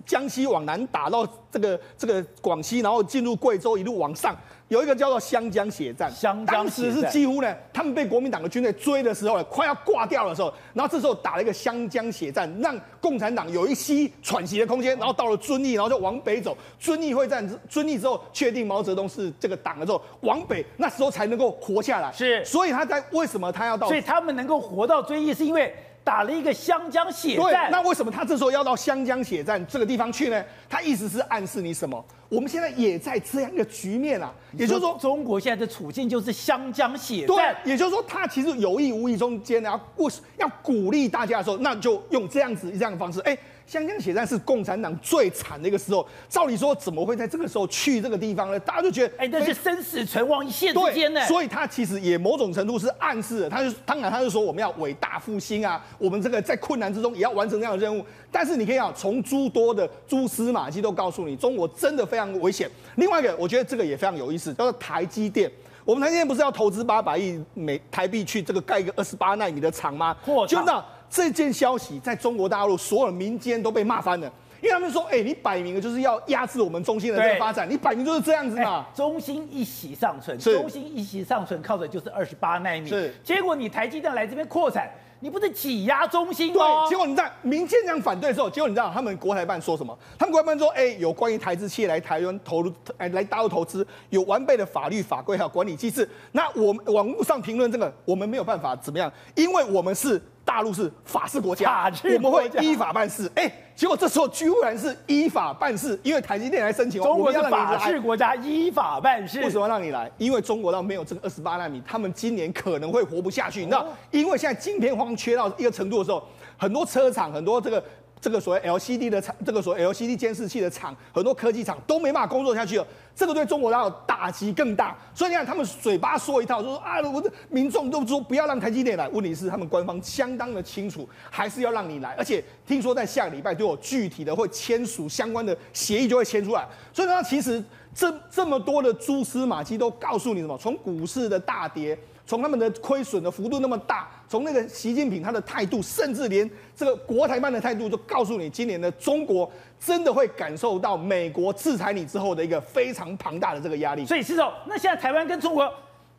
江西往南打到这个这个广西，然后进入贵州，一路往上。有一个叫做湘江血战，湘江当时是几乎呢，他们被国民党的军队追的时候呢，快要挂掉的时候，然后这时候打了一个湘江血战，让共产党有一息喘息的空间，然后到了遵义，然后就往北走。遵义会战，遵义之后确定毛泽东是这个党的时候，往北那时候才能够活下来。是，所以他在为什么他要到？所以他们能够活到遵义，是因为。打了一个湘江血战，对，那为什么他这时候要到湘江血战这个地方去呢？他意思是暗示你什么？我们现在也在这样一个局面啊，也就是说，中国现在的处境就是湘江血战。对，也就是说，他其实有意无意中间呢，要鼓要鼓励大家的时候，那就用这样子这样的方式，哎。湘江血战是共产党最惨的一个时候，照理说怎么会在这个时候去这个地方呢？大家就觉得，哎，那是生死存亡一线之间呢。所以他其实也某种程度是暗示了，他就当然他就说我们要伟大复兴啊，我们这个在困难之中也要完成这样的任务。但是你可以啊，从诸多的蛛丝马迹都告诉你，中国真的非常危险。另外一个，我觉得这个也非常有意思，叫做台积电。我们台积电不是要投资八百亿美台币去这个盖一个二十八纳米的厂吗？嚯，就那。这件消息在中国大陆所有民间都被骂翻了，因为他们说：“哎，你摆明了就是要压制我们中心的这个发展，你摆明就是这样子嘛。”中心一息尚存，中心一息尚存靠的就是二十八奈米。是，结果你台积电来这边扩产，你不是挤压中心吗？对，结果你在民间这样反对的时候，结果你知道他们国台办说什么？他们国台办说：“哎，有关于台资企业来台湾投入，哎，来大陆投资，有完备的法律法规还有管理机制。那我们网络上评论这个，我们没有办法怎么样，因为我们是。”大陆是法治国家，我们会依法办事。哎，结果这时候居然是依法办事，因为台积电来申请，中国是法治国家，依法办事。为什么让你来？因为中国到没有这个二十八纳米，他们今年可能会活不下去。你知道，因为现在晶片荒缺到一个程度的时候，很多车厂，很多这个。这个所谓 LCD 的厂，这个所谓 LCD 监视器的厂，很多科技厂都没办法工作下去了。这个对中国大陆打击更大。所以你看，他们嘴巴说一套，就说啊，我的民众都说不要让台积电来。问题是，他们官方相当的清楚，还是要让你来。而且听说在下个礼拜都有具体的会签署相关的协议，就会签出来。所以呢，其实这这么多的蛛丝马迹都告诉你什么？从股市的大跌。从他们的亏损的幅度那么大，从那个习近平他的态度，甚至连这个国台办的态度，都告诉你，今年的中国真的会感受到美国制裁你之后的一个非常庞大的这个压力。所以，施总，那现在台湾跟中国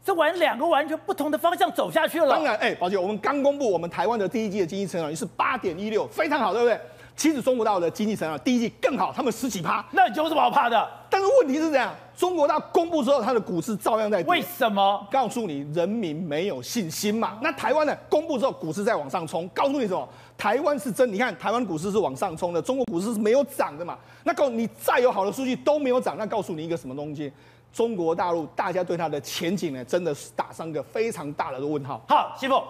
这完两个完全不同的方向走下去了。当然，哎，宝姐，我们刚公布我们台湾的第一季的经济成长率是八点一六，非常好，对不对？其实中国大陆的经济成长第一季更好，他们十几趴，那有什么好怕的？但是问题是这样，中国大陆公布之后，它的股市照样在跌。为什么？告诉你，人民没有信心嘛。那台湾呢？公布之后，股市在往上冲，告诉你什么？台湾是真，你看台湾股市是往上冲的，中国股市是没有涨的嘛。那告诉你，再有好的数据都没有涨，那告诉你一个什么东西？中国大陆大家对它的前景呢，真的是打上一个非常大的问号。好，师傅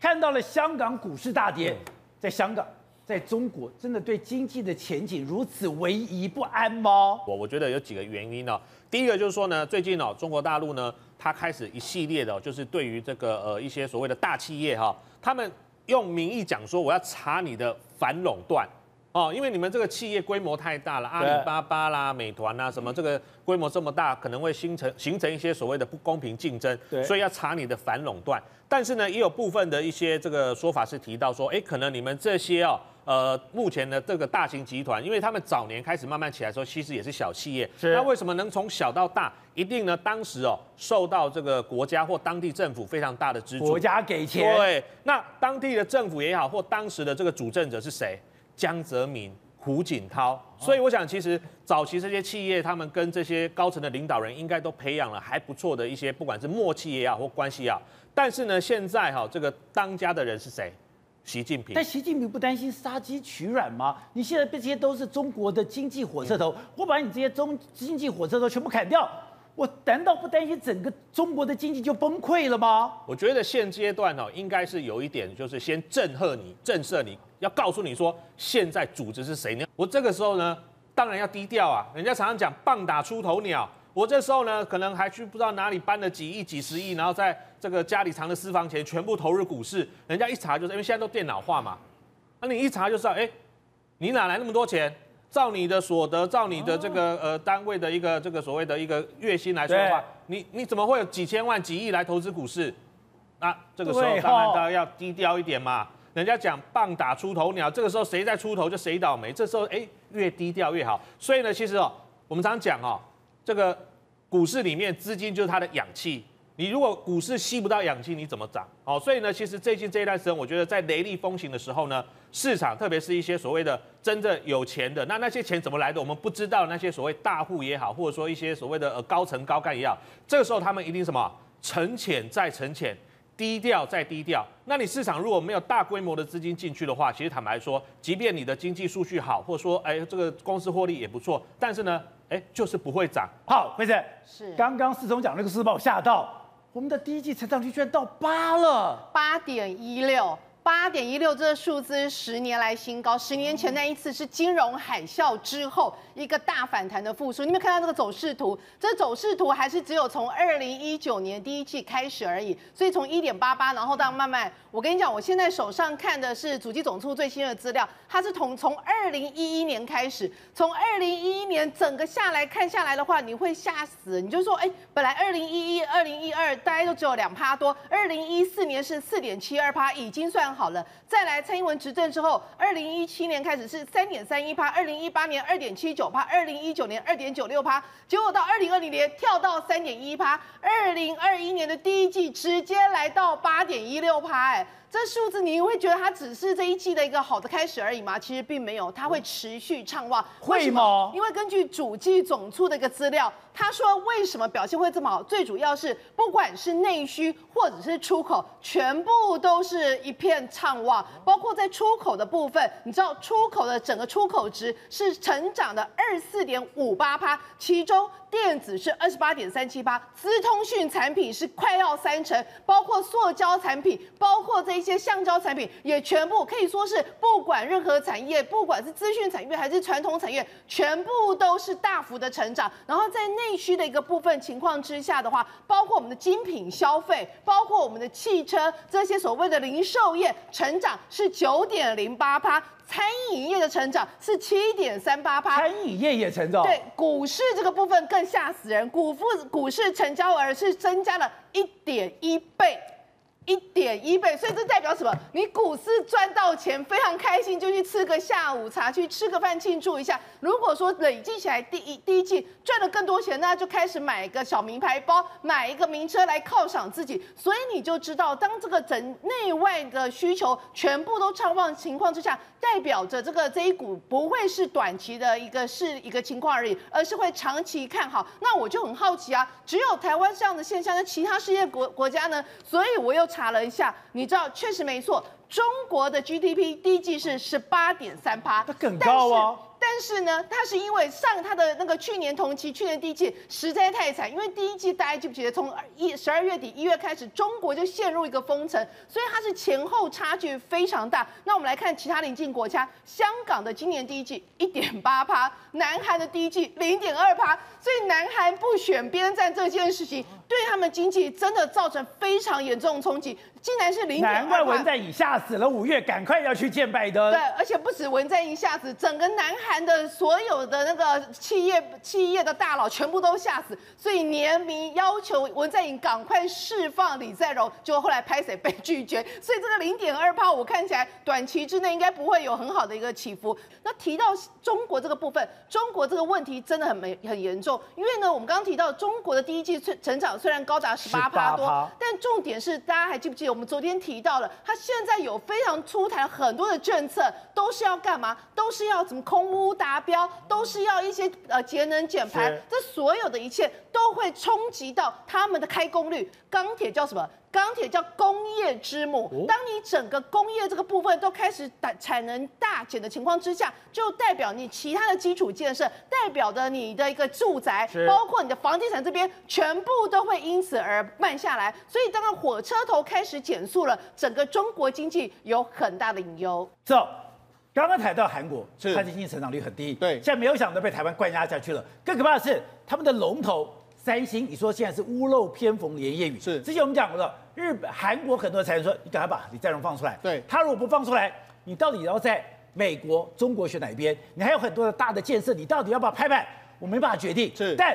看到了香港股市大跌，在香港。在中国，真的对经济的前景如此唯疑不安吗？我我觉得有几个原因哦。第一个就是说呢，最近哦，中国大陆呢，它开始一系列的，就是对于这个呃一些所谓的大企业哈，他们用名义讲说我要查你的反垄断哦，因为你们这个企业规模太大了，阿里巴巴啦、美团啦什么，这个规模这么大，可能会形成形成一些所谓的不公平竞争，对，所以要查你的反垄断。但是呢，也有部分的一些这个说法是提到说，哎，可能你们这些哦。呃，目前的这个大型集团，因为他们早年开始慢慢起来的时候，其实也是小企业。是。那为什么能从小到大？一定呢，当时哦，受到这个国家或当地政府非常大的支持。国家给钱。对。那当地的政府也好，或当时的这个主政者是谁？江泽民、胡锦涛。所以我想，其实早期这些企业，他们跟这些高层的领导人，应该都培养了还不错的一些，不管是默契也好，或关系也好。但是呢，现在哈，这个当家的人是谁？习近平，但习近平不担心杀鸡取卵吗？你现在这些都是中国的经济火车头，我把你这些中经济火车头全部砍掉，我难道不担心整个中国的经济就崩溃了吗？我觉得现阶段哦，应该是有一点，就是先震慑你、震慑你，要告诉你说现在组织是谁呢？我这个时候呢，当然要低调啊。人家常常讲棒打出头鸟。我这时候呢，可能还去不知道哪里搬了几亿、几十亿，然后在这个家里藏的私房钱全部投入股市。人家一查就是，因为现在都电脑化嘛，那你一查就知道，哎，你哪来那么多钱？照你的所得，照你的这个呃单位的一个这个所谓的一个月薪来说的话，你你怎么会有几千万、几亿来投资股市？那这个时候当然大家要低调一点嘛。人家讲棒打出头鸟，这个时候谁在出头就谁倒霉。这时候哎，越低调越好。所以呢，其实哦，我们常讲哦，这个股市里面资金就是它的氧气。你如果股市吸不到氧气，你怎么涨？哦，所以呢，其实最近这一段时间，我觉得在雷厉风行的时候呢，市场特别是一些所谓的真正有钱的，那那些钱怎么来的？我们不知道。那些所谓大户也好，或者说一些所谓的呃高层高干也好，这个时候他们一定什么？沉潜再沉潜，低调再低调。那你市场如果没有大规模的资金进去的话，其实坦白说，即便你的经济数据好，或者说哎这个公司获利也不错，但是呢，哎就是不会涨。好，辉子是刚刚四中讲那个事把我吓到。我们的第一季成长率居然到八了，八点一六，八点一六，这个数字十年来新高。十年前那一次是金融海啸之后一个大反弹的复苏。你有没有看到这个走势图？这走势图还是只有从二零一九年第一季开始而已。所以从一点八八，然后到慢慢，我跟你讲，我现在手上看的是主机总处最新的资料，它是从从二零一一年开始，从二零一一年整个下来看下来的话，你会吓死。你就说，哎，本来二零一一、二零一二。大概都只有两趴多，二零一四年是四点七二趴，已经算好了。再来蔡英文执政之后，二零一七年开始是三点三一趴，二零一八年二点七九趴，二零一九年二点九六趴，结果到二零二零年跳到三点一趴，二零二一年的第一季直接来到八点一六趴，哎。这数字你会觉得它只是这一季的一个好的开始而已吗？其实并没有，它会持续畅旺。为什么？因为根据主计总处的一个资料，他说为什么表现会这么好？最主要是不管是内需或者是出口，全部都是一片畅旺。包括在出口的部分，你知道出口的整个出口值是成长的二四点五八趴，其中电子是二十八点三七八，资通讯产品是快要三成，包括塑胶产品，包括这。一些橡胶产品也全部可以说是，不管任何产业，不管是资讯产业还是传统产业，全部都是大幅的成长。然后在内需的一个部分情况之下的话，包括我们的精品消费，包括我们的汽车这些所谓的零售业，成长是九点零八趴，餐饮业的成长是七点三八趴，餐饮业也成长。对，股市这个部分更吓死人，股富股市成交额是增加了一点一倍。一点一倍，所以这代表什么？你股市赚到钱，非常开心，就去吃个下午茶，去吃个饭庆祝一下。如果说累计起来第一第一季赚了更多钱，那就开始买一个小名牌包，买一个名车来犒赏自己。所以你就知道，当这个整内外的需求全部都畅旺情况之下，代表着这个这一股不会是短期的一个是一个情况而已，而是会长期看好。那我就很好奇啊，只有台湾这样的现象，那其他世界国国家呢？所以我又查。查了一下，你知道，确实没错，中国的 GDP 第一季是十八点三趴，它更高啊。但是呢，它是因为上它的那个去年同期，去年第一季实在太惨，因为第一季大家记不记得，从二一十二月底一月开始，中国就陷入一个封城，所以它是前后差距非常大。那我们来看其他邻近国家，香港的今年第一季一点八趴，南韩的第一季零点二趴，所以南韩不选边站这件事情，对他们经济真的造成非常严重的冲击。竟然是零点二。难怪文在寅吓死了，五月赶快要去见拜登。对，而且不止文在寅吓死，整个南韩。的所有的那个企业企业的大佬全部都吓死，所以联名要求文在寅赶快释放李在镕，结果后来拍谁被拒绝，所以这个零点二趴，我看起来短期之内应该不会有很好的一个起伏。那提到中国这个部分，中国这个问题真的很没很严重，因为呢，我们刚刚提到中国的第一季成长虽然高达十八趴多，但重点是大家还记不记得我们昨天提到了，它现在有非常出台很多的政策，都是要干嘛？都是要怎么空污？达标都是要一些呃节能减排，这所有的一切都会冲击到他们的开工率。钢铁叫什么？钢铁叫工业之母。当你整个工业这个部分都开始产产能大减的情况之下，就代表你其他的基础建设，代表的你的一个住宅，包括你的房地产这边，全部都会因此而慢下来。所以，当火车头开始减速了，整个中国经济有很大的隐忧。走。刚刚谈到韩国，是它的经济成长率很低，对，现在没有想到被台湾灌压下去了。更可怕的是，他们的龙头三星，你说现在是屋漏偏逢连夜雨。是，之前我们讲过了，日本、韩国很多财团说，你赶快把李在镕放出来。对，他如果不放出来，你到底要在美国、中国选哪一边？你还有很多的大的建设，你到底要不要拍板？我没办法决定。是，但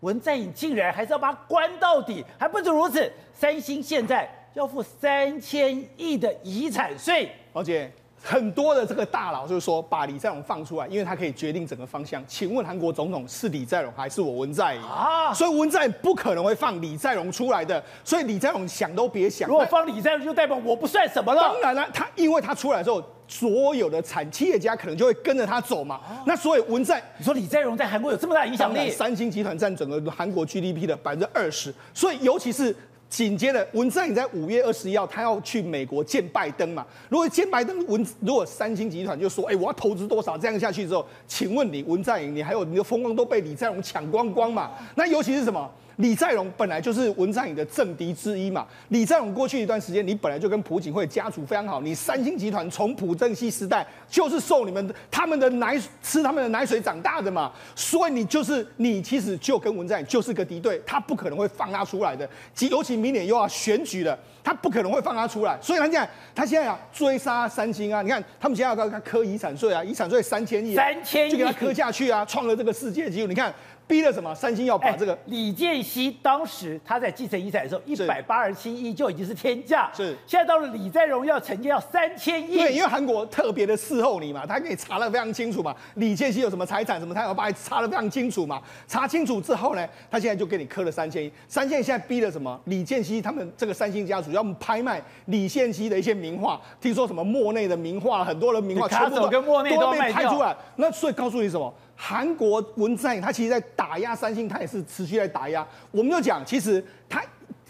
文在寅竟然还是要把它关到底，还不止如此，三星现在要付三千亿的遗产税。而且很多的这个大佬就是说，把李在镕放出来，因为他可以决定整个方向。请问韩国总统是李在镕还是我文在寅啊？所以文在寅不可能会放李在镕出来的。所以李在镕想都别想。如果放李在镕，就代表我不算什么了。当然了，他因为他出来之后，所有的产企业家可能就会跟着他走嘛。那所以文在，你说李在镕在韩国有这么大影响力？三星集团占整个韩国 GDP 的百分之二十，所以尤其是。紧接着，文在寅在五月二十一号，他要去美国见拜登嘛？如果见拜登，文如果三星集团就说，哎、我要投资多少？这样下去之后，请问你文在寅，你还有你的风光都被李在镕抢光光嘛？那尤其是什么？李在镕本来就是文在寅的政敌之一嘛。李在镕过去一段时间，你本来就跟朴槿惠家族非常好。你三星集团从朴正熙时代就是受你们他们的奶吃他们的奶水长大的嘛，所以你就是你其实就跟文在寅就是个敌对，他不可能会放他出来的。尤其明年又要选举了，他不可能会放他出来。所以他现在他现在啊追杀三星啊！你看他们现在要跟他课遗产税啊，遗产税三千亿，三千亿就给他磕下去啊，创了这个世界纪录。你看。逼了什么？三星要把这个、欸、李健熙当时他在继承遗产的时候，一百八十七亿就已经是天价。是，现在到了李在荣要承接要三千亿。对，因为韩国特别的伺候你嘛，他给你查的非常清楚嘛。李健熙有什么财产什么，他要把查的非常清楚嘛。查清楚之后呢，他现在就给你磕了三千亿。三千亿现在逼了什么？李健熙他们这个三星家族要拍卖李健熙的一些名画，听说什么莫内的名画，很多人名画全部都跟莫内都被拍出来。那所以告诉你什么？韩国文在寅他其实在打压三星，他也是持续在打压。我们就讲，其实。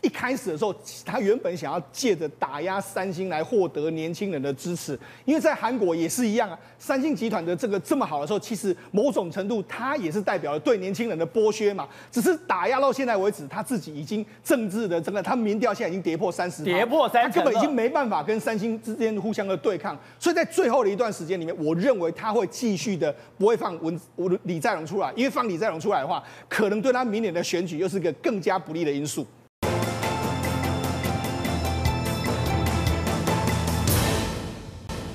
一开始的时候，他原本想要借着打压三星来获得年轻人的支持，因为在韩国也是一样啊。三星集团的这个这么好的时候，其实某种程度它也是代表了对年轻人的剥削嘛。只是打压到现在为止，他自己已经政治的整个，他民调现在已经跌破三十，跌破三十，他根本已经没办法跟三星之间互相的对抗。所以在最后的一段时间里面，我认为他会继续的不会放文李在镕出来，因为放李在镕出来的话，可能对他明年的选举又是一个更加不利的因素。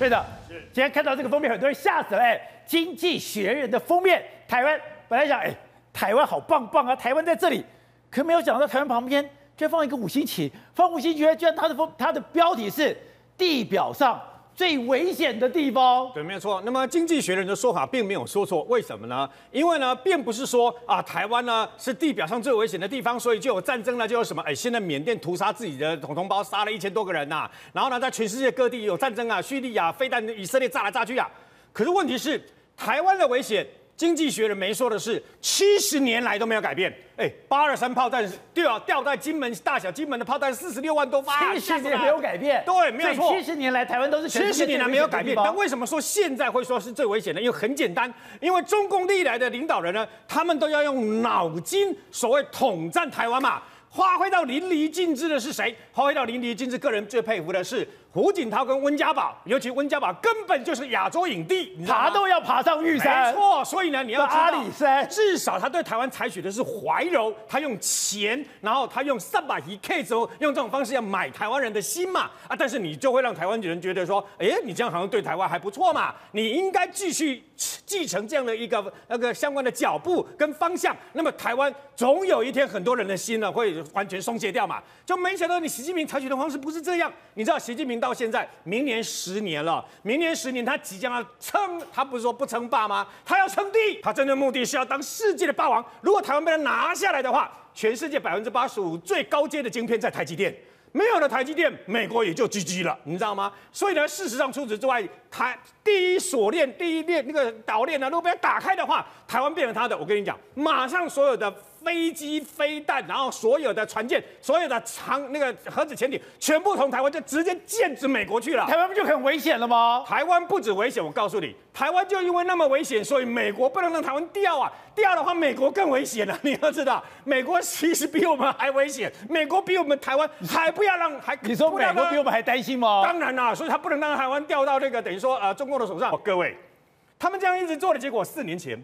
对的，是。今天看到这个封面，很多人吓死了。哎，《经济学人》的封面，台湾本来想，哎，台湾好棒棒啊，台湾在这里，可没有想到台湾旁边居然放一个五星旗，放五星旗居然它的封，它的标题是地表上。最危险的地方，对，没有错。那么经济学人的说法并没有说错，为什么呢？因为呢，并不是说啊，台湾呢是地表上最危险的地方，所以就有战争了，就有什么？哎，现在缅甸屠杀自己的同同胞，杀了一千多个人呐、然后呢，在全世界各地有战争啊，叙利亚飞弹以色列炸来炸去啊。可是问题是，台湾的危险。经济学人没说的是，七十年来都没有改变。哎，八二三炮弹掉掉在金门大小金门的炮弹四十六万多发，七十年没有改变。对，没有错。七十年来台湾都是七十年来没有改变。但为什么说现在会说是最危险的？因为很简单，因为中共历来的领导人呢，他们都要用脑筋，所谓统战台湾嘛，发挥到淋漓尽致的是谁？发挥到淋漓尽致，个人最佩服的是。胡锦涛跟温家宝，尤其温家宝根本就是亚洲影帝，爬都要爬上玉山。没错，所以呢，你要阿里山，至少他对台湾采取的是怀柔，他用钱，然后他用三百亿 K 之后，用这种方式要买台湾人的心嘛。啊，但是你就会让台湾人觉得说，哎，你这样好像对台湾还不错嘛，你应该继续继承这样的一个那个相关的脚步跟方向。那么台湾总有一天很多人的心呢会完全松懈掉嘛。就没想到你习近平采取的方式不是这样，你知道习近平。到现在，明年十年了。明年十年，他即将要称，他不是说不称霸吗？他要称帝，他真正目的是要当世界的霸王。如果台湾被他拿下来的话，全世界百分之八十五最高阶的晶片在台积电，没有了台积电，美国也就 GG 了，你知道吗？所以呢，事实上除此之外，台第一锁链、第一链那个岛链呢，如果被打开的话，台湾变成他的。我跟你讲，马上所有的。飞机、飞弹，然后所有的船舰、所有的长那个核子潜艇，全部从台湾就直接剑指美国去了。台湾不就很危险了吗？台湾不止危险，我告诉你，台湾就因为那么危险，所以美国不能让台湾掉啊！掉的话，美国更危险了。你要知道，美国其实比我们还危险，美国比我们台湾还不要让还。你说美国比我们还担心吗？当然啦，所以他不能让台湾掉到那个等于说呃中共的手上。各位，他们这样一直做的结果，四年前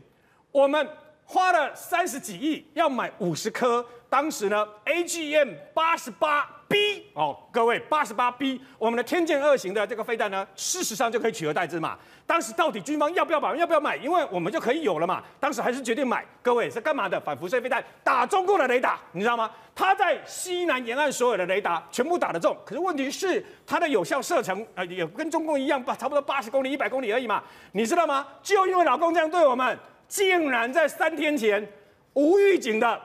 我们。花了三十几亿要买五十颗，当时呢，AGM 八十八 B 哦，各位八十八 B，我们的天剑二型的这个飞弹呢，事实上就可以取而代之嘛。当时到底军方要不要买，要不要买？因为我们就可以有了嘛。当时还是决定买。各位是干嘛的？反辐射飞弹打中共的雷达，你知道吗？它在西南沿岸所有的雷达全部打得中，可是问题是它的有效射程、呃，也跟中共一样吧，差不多八十公里、一百公里而已嘛。你知道吗？就因为老公这样对我们，竟然在三天前无预警的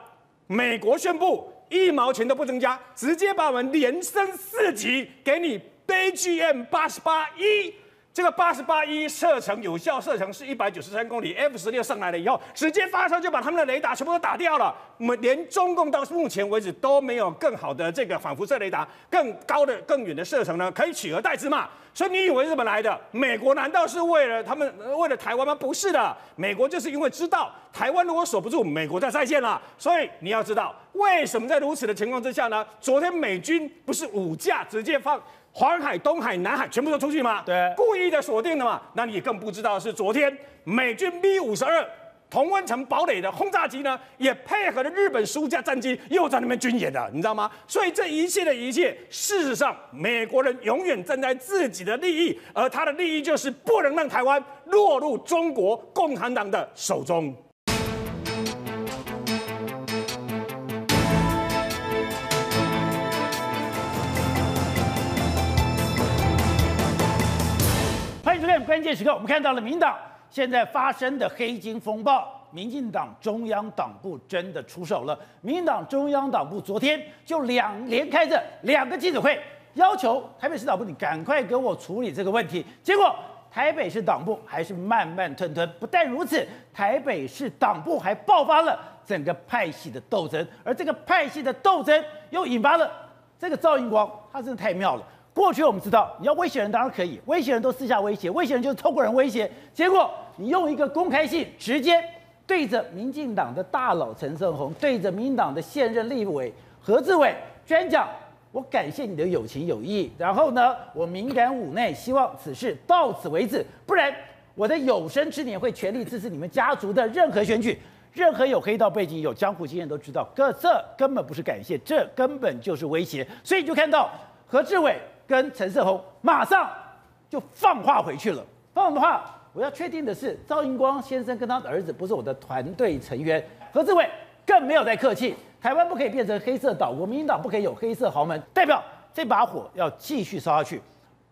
美国宣布。一毛钱都不增加，直接把我们连升四级，给你 BGM 八十八 E。这个八十八一射程有效射程是一百九十三公里，F 十六上来了以后，直接发射就把他们的雷达全部都打掉了。我们连中共到目前为止都没有更好的这个反辐射雷达，更高的、更远的射程呢，可以取而代之嘛？所以你以为日本来的？美国难道是为了他们为了台湾吗？不是的，美国就是因为知道台湾如果守不住，美国在再现了。所以你要知道，为什么在如此的情况之下呢？昨天美军不是五架直接放。黄海、东海、南海全部都出去吗？对，故意的锁定的嘛。那你更不知道是昨天美军 B 五十二同温层堡垒的轰炸机呢，也配合了日本十五架战机又在那边军演的，你知道吗？所以这一切的一切，事实上美国人永远站在自己的利益，而他的利益就是不能让台湾落入中国共产党的手中。关键时刻，我们看到了民党现在发生的黑金风暴，民进党中央党部真的出手了。民党中央党部昨天就两连开着两个记者会，要求台北市党部你赶快给我处理这个问题。结果台北市党部还是慢慢吞吞。不但如此，台北市党部还爆发了整个派系的斗争，而这个派系的斗争又引发了这个赵英光，他真的太妙了。过去我们知道，你要威胁人当然可以，威胁人都私下威胁，威胁人就是透过人威胁。结果你用一个公开信，直接对着民进党的大佬陈胜鸿，对着民进党的现任立委何志伟，居然讲我感谢你的有情有义，然后呢，我敏感五内，希望此事到此为止，不然我的有生之年会全力支持你们家族的任何选举。任何有黑道背景、有江湖经验都知道，这这根本不是感谢，这根本就是威胁。所以你就看到何志伟。跟陈胜鸿马上就放话回去了。放的话，我要确定的是，赵英光先生跟他的儿子不是我的团队成员。何志伟更没有在客气，台湾不可以变成黑色岛国，民进党不可以有黑色豪门，代表这把火要继续烧下去。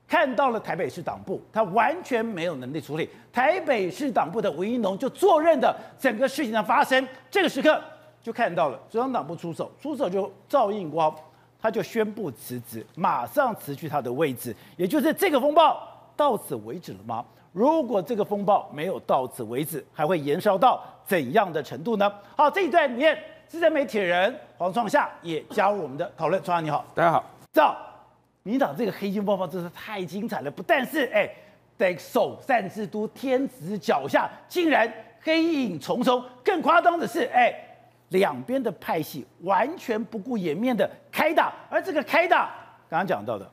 看到了台北市党部，他完全没有能力处理。台北市党部的吴怡农就坐任的整个事情的发生，这个时刻就看到了中央党部出手，出手就赵应光。他就宣布辞职，马上辞去他的位置，也就是这个风暴到此为止了吗？如果这个风暴没有到此为止，还会延烧到怎样的程度呢？好，这一段里面，资深媒体人黄创夏也加入我们的讨论。创夏你好，大家好。照民党这个黑金风暴真是太精彩了，不但是哎，在首善之都天子脚下，竟然黑影重重，更夸张的是哎。两边的派系完全不顾颜面的开打，而这个开打，刚刚讲到的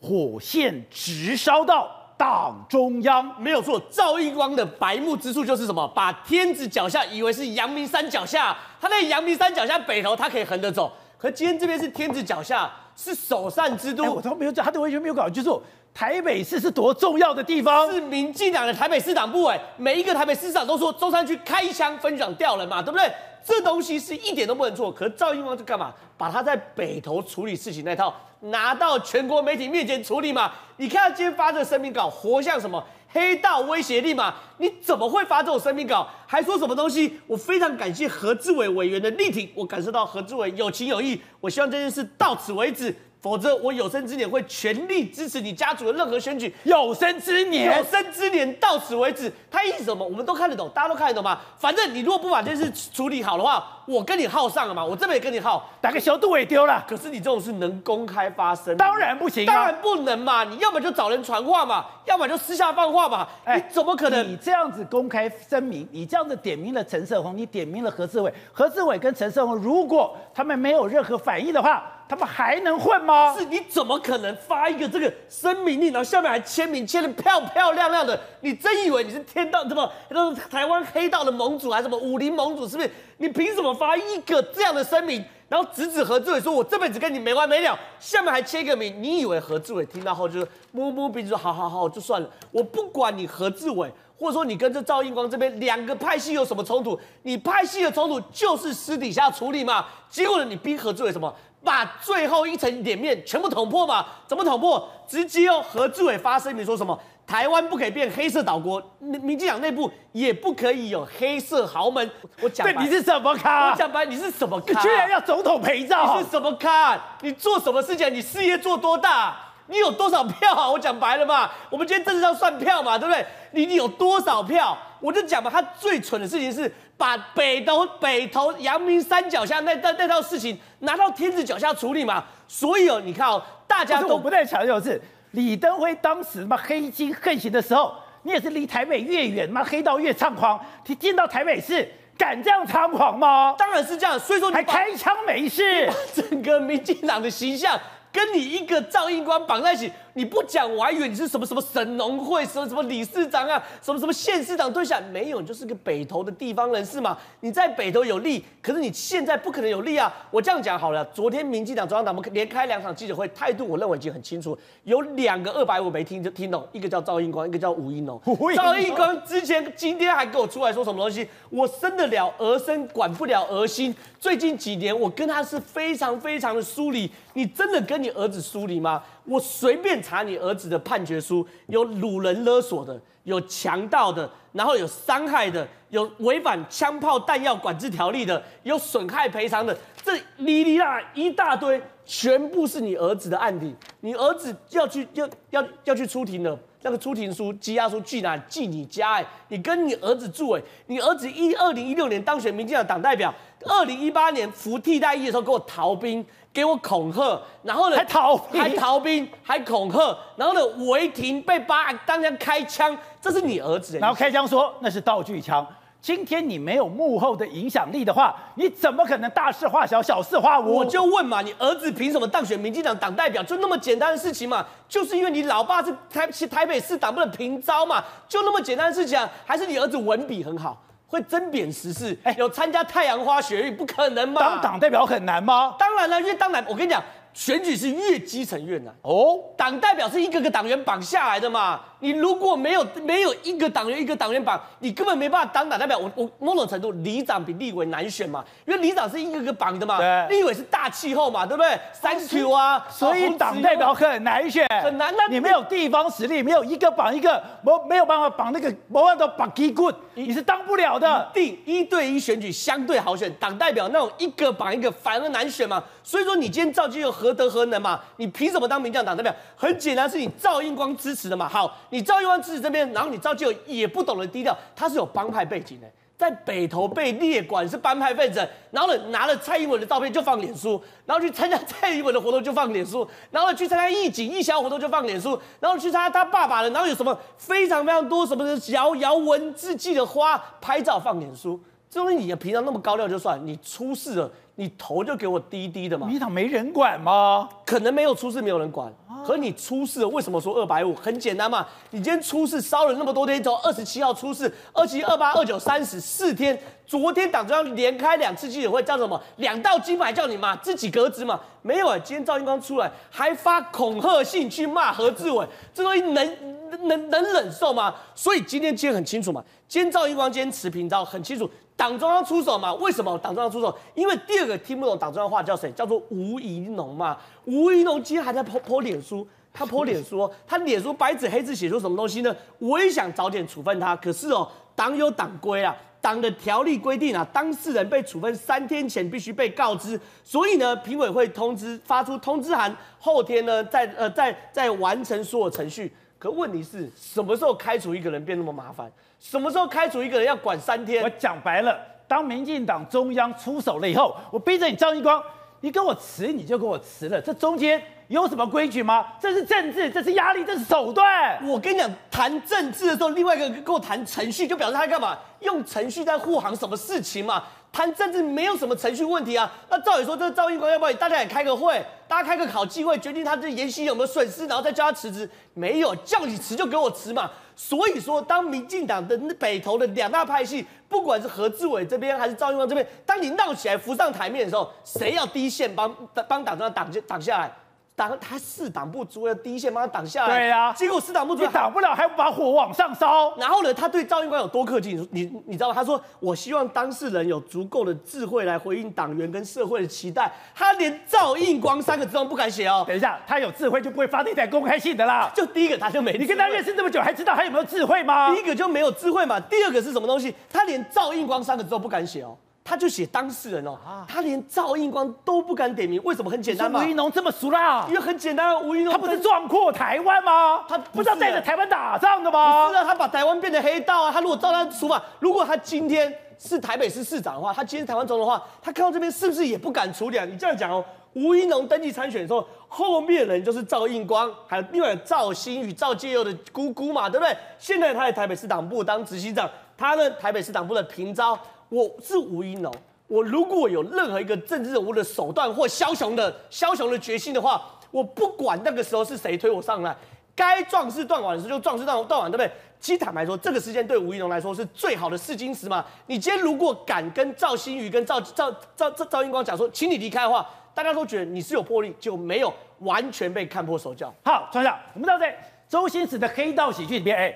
火线直烧到党中央，没有错。赵英光的白目之处就是什么？把天子脚下以为是阳明山脚下，他在阳明山脚下北头，他可以横着走。可今天这边是天子脚下，是首善之都，我都没有讲，他都完全没有搞清楚台北市是多重要的地方，是民进党的台北市党部。哎，每一个台北市长都说中山区开枪分享掉人嘛，对不对？这东西是一点都不能错，可是赵英光就干嘛？把他在北投处理事情那套拿到全国媒体面前处理嘛？你看他今天发这个声明稿，活像什么黑道威胁力嘛？你怎么会发这种声明稿？还说什么东西？我非常感谢何志伟委员的力挺，我感受到何志伟有情有义，我希望这件事到此为止。否则，我有生之年会全力支持你家族的任何选举。有生之年，有生之年到此为止。他意思什么？我们都看得懂，大家都看得懂吗？反正你如果不把这件事处理好的话，我跟你耗上了嘛。我这边也跟你耗，打个小肚也丢了。可是你这种事能公开发生？当然不行啊，当然不能嘛。你要么就找人传话嘛，要么就私下放话嘛。哎，你怎么可能？你这样子公开声明，你这样子点名了陈胜宏，你点名了何志伟，何志伟跟陈胜宏，如果他们没有任何反应的话。他们还能混吗？是，你怎么可能发一个这个声明令，然后下面还签名签的漂漂亮亮的？你真以为你是天道什么？都是台湾黑道的盟主还是什么武林盟主？是不是？你凭什么发一个这样的声明？然后直指何志伟说：“我这辈子跟你没完没了。”下面还签个名，你以为何志伟听到后就是摸摸鼻子说：“好好好，就算了，我不管你何志伟。”或者说你跟这赵英光这边两个派系有什么冲突？你派系的冲突就是私底下处理嘛。结果呢，你逼何志伟什么？把最后一层脸面全部捅破嘛？怎么捅破？直接哦，何志伟发声明说什么？台湾不可以变黑色岛国，民民进党内部也不可以有黑色豪门。我讲白，你是什么咖？我讲白，你是什么咖？你居然要总统陪葬？你是什么咖？你做什么事情？你事业做多大？你有多少票啊？我讲白了嘛，我们今天政治上算票嘛，对不对？你你有多少票？我就讲嘛，他最蠢的事情是把北投、北投、阳明山脚下那那那套事情拿到天子脚下处理嘛。所以哦，你看哦，大家都我不太强调是李登辉当时嘛黑金横行的时候，你也是离台北越远嘛，黑道越猖狂。你进到台北市，敢这样猖狂吗？当然是这样。所以说你还开枪没事，整个民进党的形象。跟你一个赵英光绑在一起，你不讲我还以为你是什么什么神农会什么什么理事长啊，什么什么县市长对象，没有，你就是个北投的地方人士嘛。你在北投有利，可是你现在不可能有利啊。我这样讲好了，昨天民进党中央党部连开两场记者会，态度我认为已经很清楚。有两个二百五没听就听懂，一个叫赵英光，一个叫吴英龙。赵英光之前今天还跟我出来说什么东西？我生得了儿生，管不了儿心。最近几年我跟他是非常非常的疏离。你真的跟你儿子疏离吗？我随便查你儿子的判决书，有掳人勒索的，有强盗的，然后有伤害的，有违反枪炮弹药管制条例的，有损害赔偿的，这哩哩啦一大堆，全部是你儿子的案底。你儿子要去要要要去出庭了，那个出庭书羁押书寄哪？寄你家哎，你跟你儿子住哎，你儿子一二零一六年当选民进党党代表，二零一八年服替代役的时候给我逃兵。给我恐吓，然后呢还逃还逃兵，还恐吓，然后呢违停被扒，当然开枪，这是你儿子。然后开枪说那是道具枪。今天你没有幕后的影响力的话，你怎么可能大事化小，小事化无？我就问嘛，你儿子凭什么当选民进党党代表？就那么简单的事情嘛？就是因为你老爸是台台北市党部的平招嘛？就那么简单的事情啊？还是你儿子文笔很好？会针砭时事，哎，有参加太阳花学运，不可能吗？当党代表很难吗？当然了，因为当然，我跟你讲。选举是越基层越难哦，党代表是一个个党员绑下来的嘛。你如果没有没有一个党员一个党员绑，你根本没办法当党代表。我我某种程度，里长比立委难选嘛，因为里长是一个个绑的嘛，立委是大气候嘛，对不对？三 Q 啊，所以党代表很难选，很难。那你没有地方实力，没有一个绑一个，没没有办法绑那个，没办法绑基棍，你是当不了的。第一对一选举相对好选，党代表那种一个绑一个反而难选嘛。所以说你今天赵基佑何德何能嘛？你凭什么当民进党代表？很简单，是你赵英光支持的嘛。好，你赵英光支持这边，然后你赵基佑也不懂得低调，他是有帮派背景的，在北投被列管是帮派分子，然后呢拿了蔡英文的照片就放脸书，然后去参加蔡英文的活动就放脸书，然后去参加义警义消活动就放脸书，然后去参加他爸爸的，然后有什么非常非常多什么的姚姚文字记的花拍照放脸书，这东西你平常那么高调就算，你出事了。你头就给我低低的嘛？你党没人管吗？可能没有出事，没有人管。和你出事，为什么说二百五？很简单嘛，你今天出事烧了那么多天，从二十七号出事，二七、二八、二九、三十四天，昨天党中央连开两次记者会，叫什么？两道金牌叫你嘛，自己革职嘛？没有啊，今天赵英光出来还发恐吓信去骂何志伟，这东西能能能忍受吗？所以今天今天很清楚嘛，今天赵英光今天持平招很清楚。党中央出手嘛？为什么党中央出手？因为第二个听不懂党中央话叫谁？叫做吴怡农嘛。吴怡农今天还在 po po 脸书，他 po 脸书，他脸书白纸黑字写出什么东西呢？我也想早点处分他，可是哦，党有党规啊，党的条例规定啊，当事人被处分三天前必须被告知，所以呢，评委会通知发出通知函，后天呢再呃再再完成所有程序。可问题是什么时候开除一个人变那么麻烦？什么时候开除一个人要管三天？我讲白了，当民进党中央出手了以后，我逼着你赵英光，你跟我辞你就跟我辞了，这中间有什么规矩吗？这是政治，这是压力，这是手段。我跟你讲，谈政治的时候，另外一个跟我谈程序，就表示他干嘛？用程序在护航什么事情嘛？谈政治没有什么程序问题啊。那照理说，这个赵英光要不要大家也开个会？大家开个考机会，决定他这言行有没有损失，然后再叫他辞职。没有，叫你辞就给我辞嘛。所以说，当民进党的北投的两大派系，不管是何志伟这边还是赵英光这边，当你闹起来浮上台面的时候，谁要第一线帮帮党中央挡挡下来？挡他四挡不足，要第一线帮他挡下来。对呀、啊，结果四挡不足，你挡不了，还把火往上烧。然后呢，他对赵英光有多客气？你你你知道吗？他说：“我希望当事人有足够的智慧来回应党员跟社会的期待。”他连赵英光三个字都不敢写哦。等一下，他有智慧就不会发那台公开信的啦。就第一个他就没，你跟他认识这么久，还知道他有没有智慧吗？第一个就没有智慧嘛。第二个是什么东西？他连赵英光三个字都不敢写哦。他就写当事人哦，他连赵应光都不敢点名，为什么？很简单嘛。吴怡农这么熟啦，因为很简单，吴怡农他不是壮阔台湾吗？他不知道带着台湾打仗的吗？不是啊，他把台湾变成黑道啊。他如果照他说法，如果他今天是台北市市长的话，他今天台湾总统的话，他看到这边是不是也不敢处理啊？你这样讲哦，吴怡农登记参选的时候，后面的人就是赵应光，还有另外赵新宇、赵介佑的姑姑嘛，对不对？现在他在台北市党部当执行长，他呢台北市党部的平召。我是吴怡农，我如果有任何一个政治人物的手段或枭雄的枭雄的决心的话，我不管那个时候是谁推我上来，该壮士断腕的时候就壮士断断腕，对不对？其实坦白说，这个时间对吴怡农来说是最好的试金石嘛。你今天如果敢跟赵新宇、跟赵赵赵赵赵英光讲说，请你离开的话，大家都觉得你是有魄力，就没有完全被看破手脚。好，船长，我们到在周星驰的黑道喜剧里面，哎，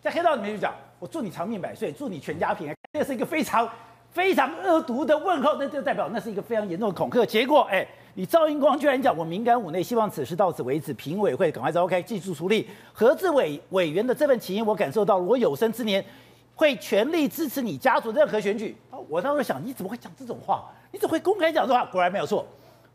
在黑道里面就讲。我祝你长命百岁，祝你全家平安。这是一个非常非常恶毒的问候，那就代表那是一个非常严重的恐吓。结果，哎，你赵英光居然讲我敏感五内，希望此事到此为止，评委会赶快召开，技术处理。何志伟委员的这份情谊，我感受到了，我有生之年会全力支持你家族任何选举。我当时想，你怎么会讲这种话？你怎么会公开讲这话？果然没有错，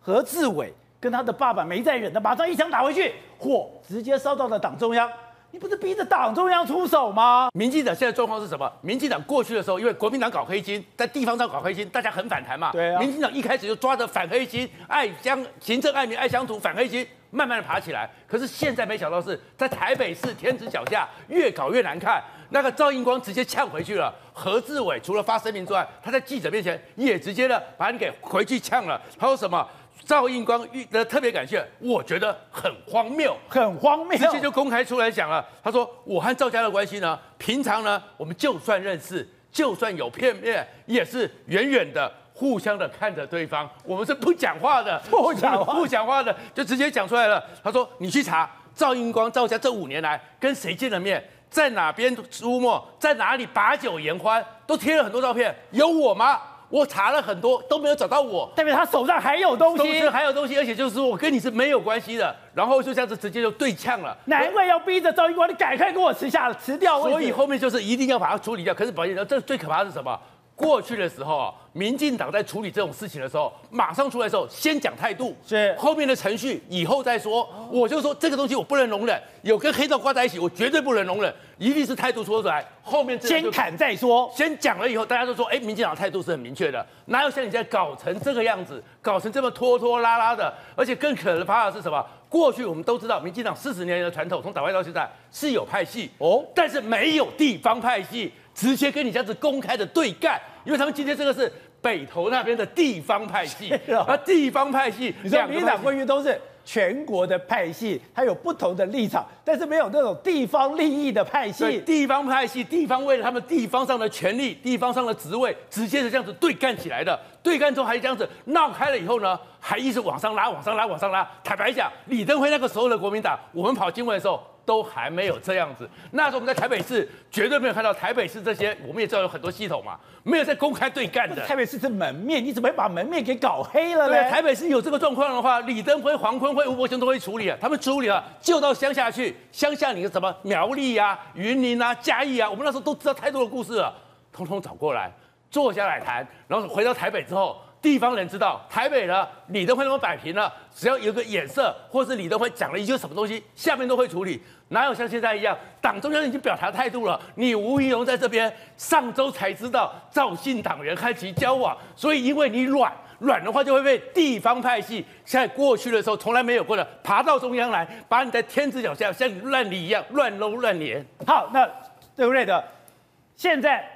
何志伟跟他的爸爸没再忍的，马上一枪打回去，火直接烧到了党中央。你不是逼着党中央出手吗？民进党现在状况是什么？民进党过去的时候，因为国民党搞黑金，在地方上搞黑金，大家很反弹嘛。对啊。民进党一开始就抓着反黑金、爱乡行政爱民、爱乡土、反黑金，慢慢的爬起来。可是现在没想到是在台北市天子脚下，越搞越难看。那个赵英光直接呛回去了。何志伟除了发声明之外，他在记者面前也直接的把你给回去呛了。他说什么？赵英光遇的特别感谢，我觉得很荒谬，很荒谬，直接就公开出来讲了。他说：“我和赵家的关系呢，平常呢，我们就算认识，就算有片面，也是远远的互相的看着对方，我们是不讲话的，不讲话，不讲话的，就直接讲出来了。”他说：“你去查赵英光、赵家这五年来跟谁见了面，在哪边出没，在哪里把酒言欢，都贴了很多照片，有我吗？”我查了很多都没有找到我，代表他手上还有东西，还有东西，而且就是说我跟你是没有关系的，然后就这样子直接就对呛了。难怪要逼着赵英光，你赶快给我辞下辞掉。所以后面就是一定要把它处理掉。可是保险，这最可怕的是什么？过去的时候啊，民进党在处理这种事情的时候，马上出来的时候先讲态度，是后面的程序以后再说。我就说这个东西我不能容忍，有跟黑道挂在一起，我绝对不能容忍，一定是态度说出来，后面先砍再说。先讲了以后，大家都说，哎，民进党态度是很明确的，哪有像你现在搞成这个样子，搞成这么拖拖拉拉的？而且更可怕的是什么？过去我们都知道，民进党四十年的传统，从党外到现在是有派系哦，但是没有地方派系。直接跟你这样子公开的对干，因为他们今天这个是北投那边的地方派系，啊，地方派系，你说民进党官员都是全国的派系，它有不同的立场，但是没有那种地方利益的派系。地方派系，地方为了他们地方上的权利、地方上的职位，直接是这样子对干起来的。对干之后还这样子闹开了以后呢，还一直往上拉、往上拉、往上拉。坦白讲，李登辉那个时候的国民党，我们跑经文的时候。都还没有这样子。那时候我们在台北市绝对没有看到台北市这些，我们也知道有很多系统嘛，没有在公开对干的。台北市是门面，你怎么会把门面给搞黑了呢？对，台北市有这个状况的话，李登辉、黄坤辉、吴伯雄都会处理啊。他们处理了，就到乡下去，乡下你的什么苗栗啊、云林啊、嘉义啊，我们那时候都知道太多的故事了，通通找过来，坐下来谈，然后回到台北之后。地方人知道台北呢，李登辉那么摆平了，只要有个眼色，或是李登辉讲了一句什么东西，下面都会处理，哪有像现在一样，党中央已经表达态度了，你吴怡农在这边上周才知道赵姓党员和其交往，所以因为你软软的话，就会被地方派系，在过去的时候从来没有过的，爬到中央来，把你在天子脚下像你乱理一样乱搂乱撵。好，那对不对的？现在。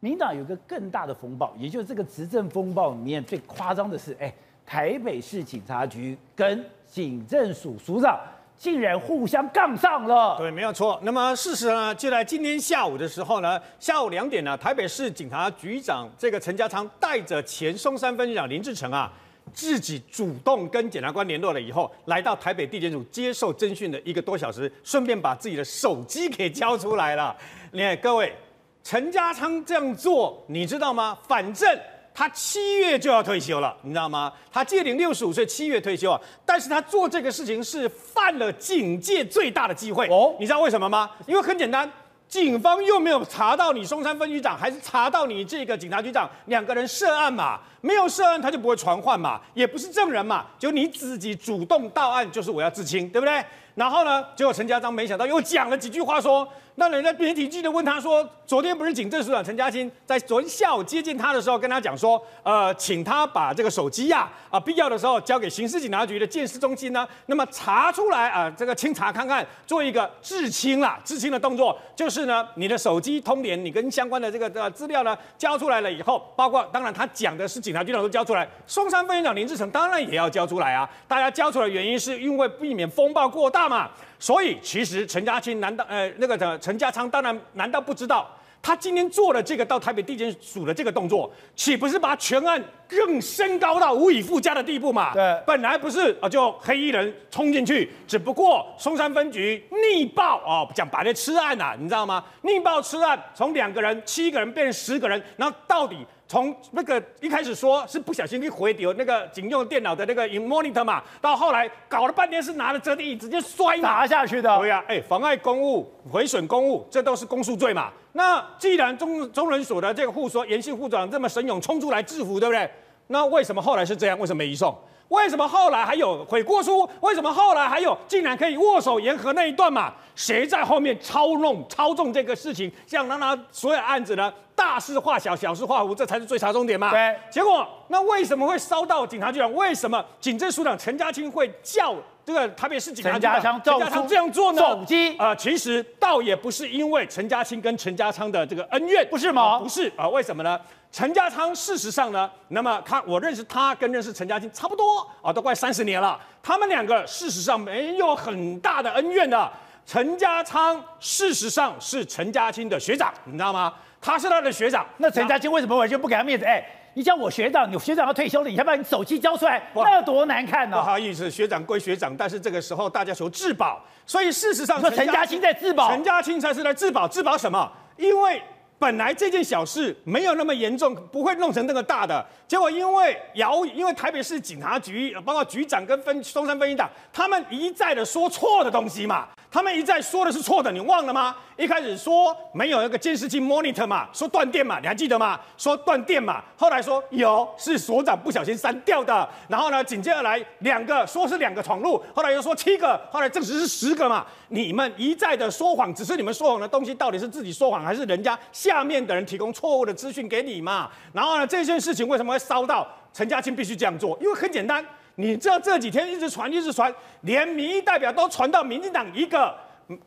民党有个更大的风暴，也就是这个执政风暴里面最夸张的是，哎，台北市警察局跟警政署署长竟然互相杠上了。对，没有错。那么事实呢，就在今天下午的时候呢，下午两点呢，台北市警察局长这个陈家昌带着前松山分局长林志成啊，自己主动跟检察官联络了以后，来到台北地检署接受侦讯的一个多小时，顺便把自己的手机给交出来了。你看各位，陈家昌这样做，你知道吗？反正。他七月就要退休了，你知道吗？他届龄六十五岁，七月退休啊。但是他做这个事情是犯了警界最大的忌讳哦。你知道为什么吗？因为很简单，警方又没有查到你松山分局长，还是查到你这个警察局长两个人涉案嘛？没有涉案，他就不会传唤嘛，也不是证人嘛，就你自己主动到案，就是我要自清，对不对？然后呢，结果陈家章没想到又讲了几句话说。那人家媒体记者问他说：“昨天不是警政署长陈家清在昨天下午接见他的时候，跟他讲说，呃，请他把这个手机呀，啊，必要的时候交给刑事警察局的鉴识中心呢，那么查出来啊，这个清查看看，做一个自清啦，自清的动作，就是呢，你的手机通联，你跟相关的这个呃资料呢交出来了以后，包括当然他讲的是警察局长都交出来，松山分局长林志成当然也要交出来啊，大家交出来的原因是因为避免风暴过大嘛。”所以，其实陈家青难道呃那个的陈家昌当然难道不知道，他今天做了这个到台北地检署的这个动作，岂不是把全案更升高到无以复加的地步嘛？对，本来不是啊，就黑衣人冲进去，只不过松山分局逆报哦，讲白了吃案呐、啊，你知道吗？逆报吃案，从两个人、七个人变成十个人，然后到底。从那个一开始说是不小心一回丢那个警用电脑的那个 monitor 嘛，到后来搞了半天是拿着折叠椅直接摔砸下去的。对呀、啊，哎，妨碍公务、毁损公务，这都是公诉罪嘛。那既然中中人所的这个护说严姓副长这么神勇冲出来制服，对不对？那为什么后来是这样？为什么没移送？为什么后来还有悔过书？为什么后来还有竟然可以握手言和那一段嘛？谁在后面操弄操纵这个事情，想让他所有案子呢大事化小，小事化无，这才是最查重点嘛？对。结果那为什么会烧到警察局长？为什么警政署长陈家清会叫这个台北市警察局长陈家昌这样做呢？手机啊，其实倒也不是因为陈家青跟陈家昌的这个恩怨，不是吗？呃、不是啊、呃，为什么呢？陈家昌事实上呢，那么他我认识他跟认识陈家青差不多啊，都快三十年了。他们两个事实上没有很大的恩怨的。陈家昌事实上是陈家青的学长，你知道吗？他是他的学长。那陈家青为什么完全不给他面子？哎，你叫我学长，你学长要退休了，你还把你手机交出来，那多难看呢、哦？不好意思，学长归学长，但是这个时候大家求自保，所以事实上陈家青在自保，陈家青才是来自保，自保什么？因为。本来这件小事没有那么严重，不会弄成那个大的。结果因为谣，因为台北市警察局，包括局长跟分松山分局长，他们一再的说错的东西嘛。他们一再说的是错的，你忘了吗？一开始说没有那个监视器 monitor 嘛，说断电嘛，你还记得吗？说断电嘛，后来说有，是所长不小心删掉的。然后呢，紧接着来两个，说是两个闯入，后来又说七个，后来证实是十个嘛。你们一再的说谎，只是你们说谎的东西到底是自己说谎，还是人家下面的人提供错误的资讯给你嘛？然后呢，这件事情为什么会烧到陈家青必须这样做？因为很简单。你知道这几天一直传，一直传，连民意代表都传到民进党一个，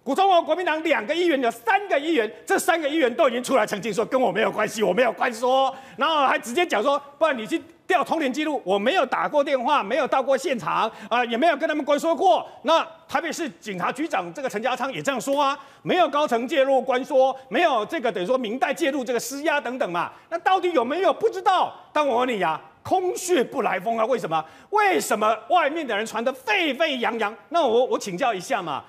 古中国国民党两个议员，有三个议员，这三个议员都已经出来澄清说跟我没有关系，我没有关系说，然后还直接讲说，不然你去调通联记录，我没有打过电话，没有到过现场，啊、也没有跟他们关说过。那台北市警察局长这个陈家昌也这样说啊，没有高层介入关说，没有这个等于说明代介入这个施压等等嘛，那到底有没有不知道？但我问你呀、啊。空穴不来风啊！为什么？为什么外面的人传得沸沸扬扬？那我我请教一下嘛，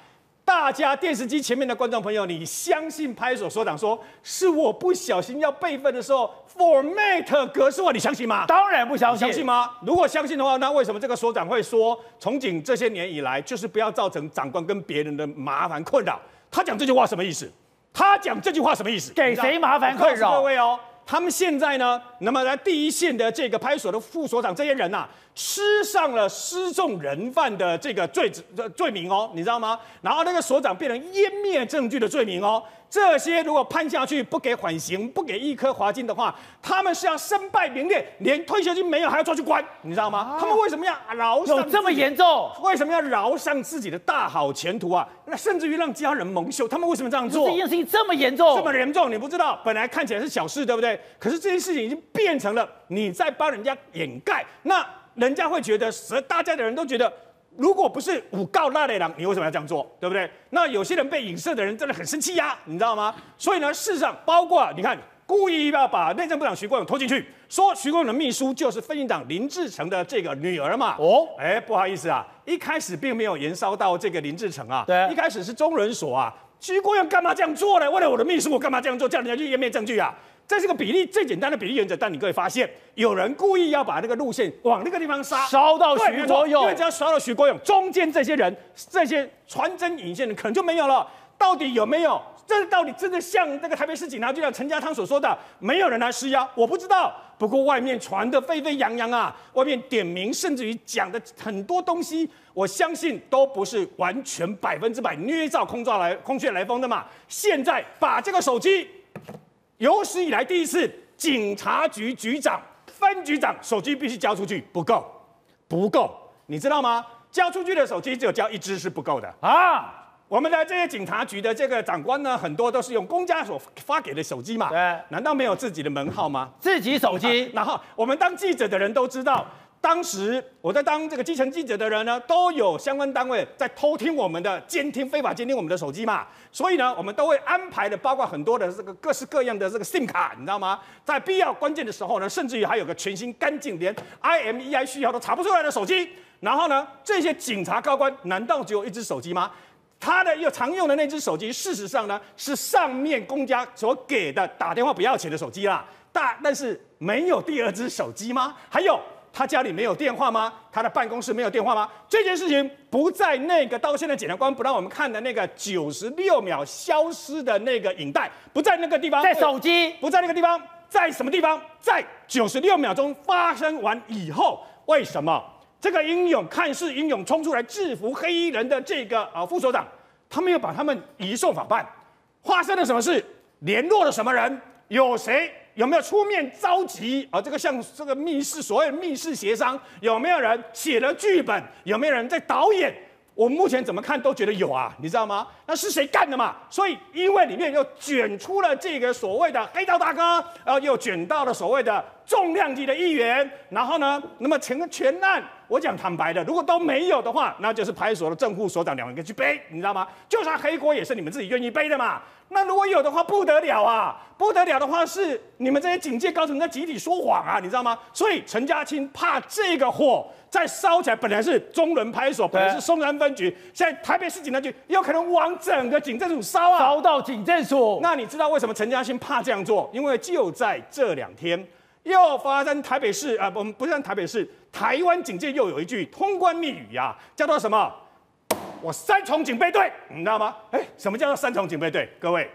大家电视机前面的观众朋友，你相信派出所所长说是我不小心要备份的时候 format 格式化？你相信吗？当然不相信。相信吗？如果相信的话，那为什么这个所长会说从警这些年以来就是不要造成长官跟别人的麻烦困扰？他讲这句话什么意思？他讲这句话什么意思？给谁麻烦困扰？各位哦。他们现在呢，那么在第一线的这个派出所的副所长这些人呐、吃上了失纵人犯的这个罪子罪名哦，你知道吗？然后那个所长变成湮灭证据的罪名哦。这些如果判下去不给缓刑，不给一颗罚金的话，他们是要身败名裂，连退休金没有还要抓去关，你知道吗？啊、他们为什么要饶上？有这么严重？为什么要饶上自己的大好前途啊？那甚至于让家人蒙羞，他们为什么这样做？这件事情这么严重？这么严重？你不知道？本来看起来是小事，对不对？可是这件事情已经变成了你在帮人家掩盖。那人家会觉得，大家的人都觉得，如果不是诬告那类人，你为什么要这样做，对不对？那有些人被影射的人真的很生气呀、啊，你知道吗？所以呢，事实上，包括你看，故意要把内政部长徐国勇拖进去，说徐国勇的秘书就是分进党林志成的这个女儿嘛。哦，哎，不好意思啊，一开始并没有延烧到这个林志成啊，对，一开始是中人所啊。徐国勇干嘛这样做呢？为了我的秘书，我干嘛这样做？叫人家去湮灭证据啊！这是个比例最简单的比例原则，但你可以发现，有人故意要把那个路线往那个地方杀，烧到徐国勇，因为只要烧到徐国勇，中间这些人、这些传真引线的可能就没有了。到底有没有？这到底真的像那个台北市警察局长陈家昌所说的，没有人来施压？我不知道。不过外面传的沸沸扬扬啊，外面点名，甚至于讲的很多东西，我相信都不是完全百分之百捏造空照来空穴来风的嘛。现在把这个手机，有史以来第一次，警察局局长、分局长手机必须交出去，不够，不够，你知道吗？交出去的手机只有交一只是不够的啊。我们的这些警察局的这个长官呢，很多都是用公家所发给的手机嘛，对，难道没有自己的门号吗？自己手机。然后我们当记者的人都知道，当时我在当这个基层记者的人呢，都有相关单位在偷听我们的监听，非法监听我们的手机嘛。所以呢，我们都会安排的，包括很多的这个各式各样的这个 SIM 卡，你知道吗？在必要关键的时候呢，甚至于还有个全新干净，连 IMEI 序号都查不出来的手机。然后呢，这些警察高官难道只有一只手机吗？他的又常用的那只手机，事实上呢是上面公家所给的打电话不要钱的手机啦。但但是没有第二只手机吗？还有他家里没有电话吗？他的办公室没有电话吗？这件事情不在那个到现在检察官不让我们看的那个九十六秒消失的那个影带，不在那个地方，在手机不在那个地方，在什么地方？在九十六秒钟发生完以后，为什么？这个英勇看似英勇冲出来制服黑衣人的这个啊副所长，他没有把他们移送法办，发生了什么事？联络了什么人？有谁？有没有出面召集啊？这个像这个密室，所谓密室协商，有没有人写了剧本？有没有人在导演？我们目前怎么看都觉得有啊，你知道吗？那是谁干的嘛？所以因为里面又卷出了这个所谓的黑道大哥，然后又卷到了所谓的重量级的议员，然后呢，那么整个全案，我讲坦白的，如果都没有的话，那就是派出所的正副所长两个人去背，你知道吗？就算黑锅也是你们自己愿意背的嘛。那如果有的话不得了啊，不得了的话是你们这些警界高层在集体说谎啊，你知道吗？所以陈家青怕这个火再烧起来，本来是中仑派出所，本来是松山分局，现在台北市警察局有可能往整个警政署烧啊，烧到警政署。那你知道为什么陈家青怕这样做？因为就在这两天，又发生台北市啊，不不是台北市，台湾警界又有一句通关密语呀、啊，叫做什么？我三重警备队，你知道吗？哎，什么叫做三重警备队？各位，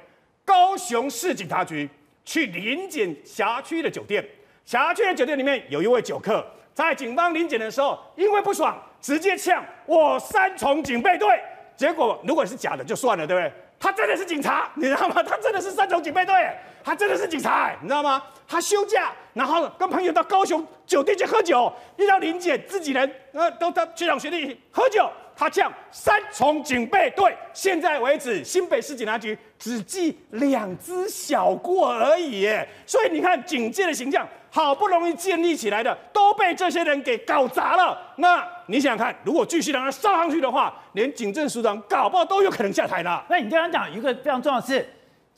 高雄市警察局去临检辖区的酒店，辖区的酒店里面有一位酒客，在警方临检的时候，因为不爽，直接呛我三重警备队。结果如果是假的就算了，对不对？他真的是警察，你知道吗？他真的是三重警备队，他真的是警察，你知道吗？他休假，然后跟朋友到高雄酒店去喝酒，遇到林检，自己人呃都到学长学弟喝酒。他呛三重警备队，现在为止新北市警察局只记两只小过而已，所以你看警界的形象好不容易建立起来的，都被这些人给搞砸了。那你想想看，如果继续让他上上去的话，连警政署长搞不好都有可能下台了。那你刚刚讲一个非常重要的是，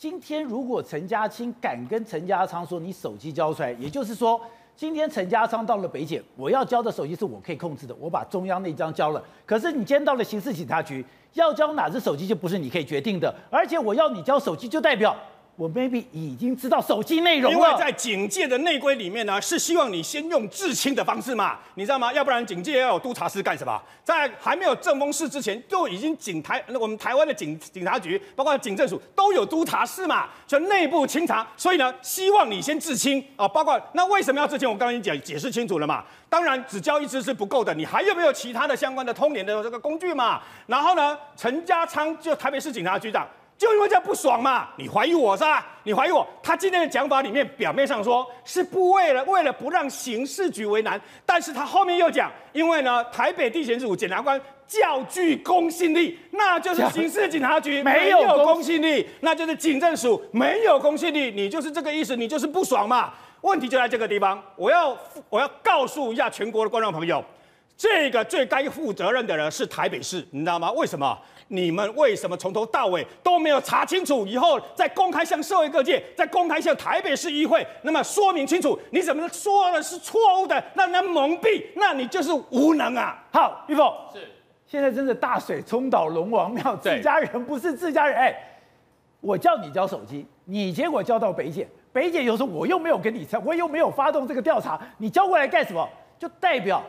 今天如果陈家青敢跟陈家昌说你手机交出来，也就是说。今天陈家昌到了北检，我要交的手机是我可以控制的，我把中央那张交了。可是你今天到了刑事警察局，要交哪只手机就不是你可以决定的，而且我要你交手机，就代表。我 maybe 已经知道手机内容了，因为在警界的内规里面呢，是希望你先用至亲的方式嘛，你知道吗？要不然警界要有督察室干什么？在还没有正风室之前，就已经警台，我们台湾的警警察局，包括警政署都有督察室嘛，就内部清查。所以呢，希望你先至亲啊，包括那为什么要至亲？我刚刚已经解解释清楚了嘛。当然，只交一支是不够的，你还有没有其他的相关的通联的这个工具嘛？然后呢，陈家昌就台北市警察局长。就因为这样不爽嘛，你怀疑我是吧？你怀疑我？他今天的讲法里面，表面上说是不为了为了不让刑事局为难，但是他后面又讲，因为呢，台北地检署检察官较具公信力，那就是刑事警察局 没有公信力，那就是警政署没有公信力，你就是这个意思，你就是不爽嘛。问题就在这个地方，我要我要告诉一下全国的观众朋友，这个最该负责任的人是台北市，你知道吗？为什么？你们为什么从头到尾都没有查清楚？以后再公开向社会各界，再公开向台北市议会，那么说明清楚，你怎么说的是错误的，让人蒙蔽，那你就是无能啊！好，玉凤是，现在真的大水冲倒龙王庙，自家人不是自家人。哎，我叫你交手机，你结果交到北检，北检又说我又没有跟你查，我又没有发动这个调查，你交过来干什么？就代表。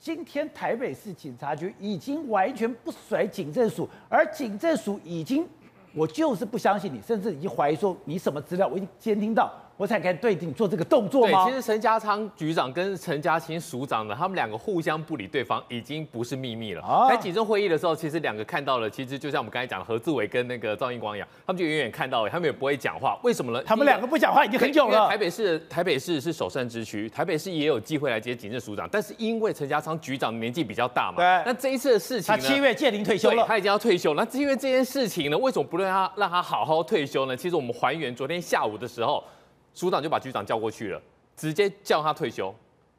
今天台北市警察局已经完全不甩警政署，而警政署已经，我就是不相信你，甚至已经怀疑说你什么资料我已经监听到。我才敢对你做这个动作吗？对，其实陈家昌局长跟陈家清署长呢，他们两个互相不理对方，已经不是秘密了。啊、在警政会议的时候，其实两个看到了，其实就像我们刚才讲的何志伟跟那个赵英光一样，他们就远远看到了，他们也不会讲话。为什么呢？他们两个不讲话已经很久了。台北市台北市是首善之区，台北市也有机会来接警政署长，但是因为陈家昌局长年纪比较大嘛，对。那这一次的事情，他七月届龄退休了，他已经要退休了。那因为这件事情呢，为什么不让他让他好好退休呢？其实我们还原昨天下午的时候。署长就把局长叫过去了，直接叫他退休，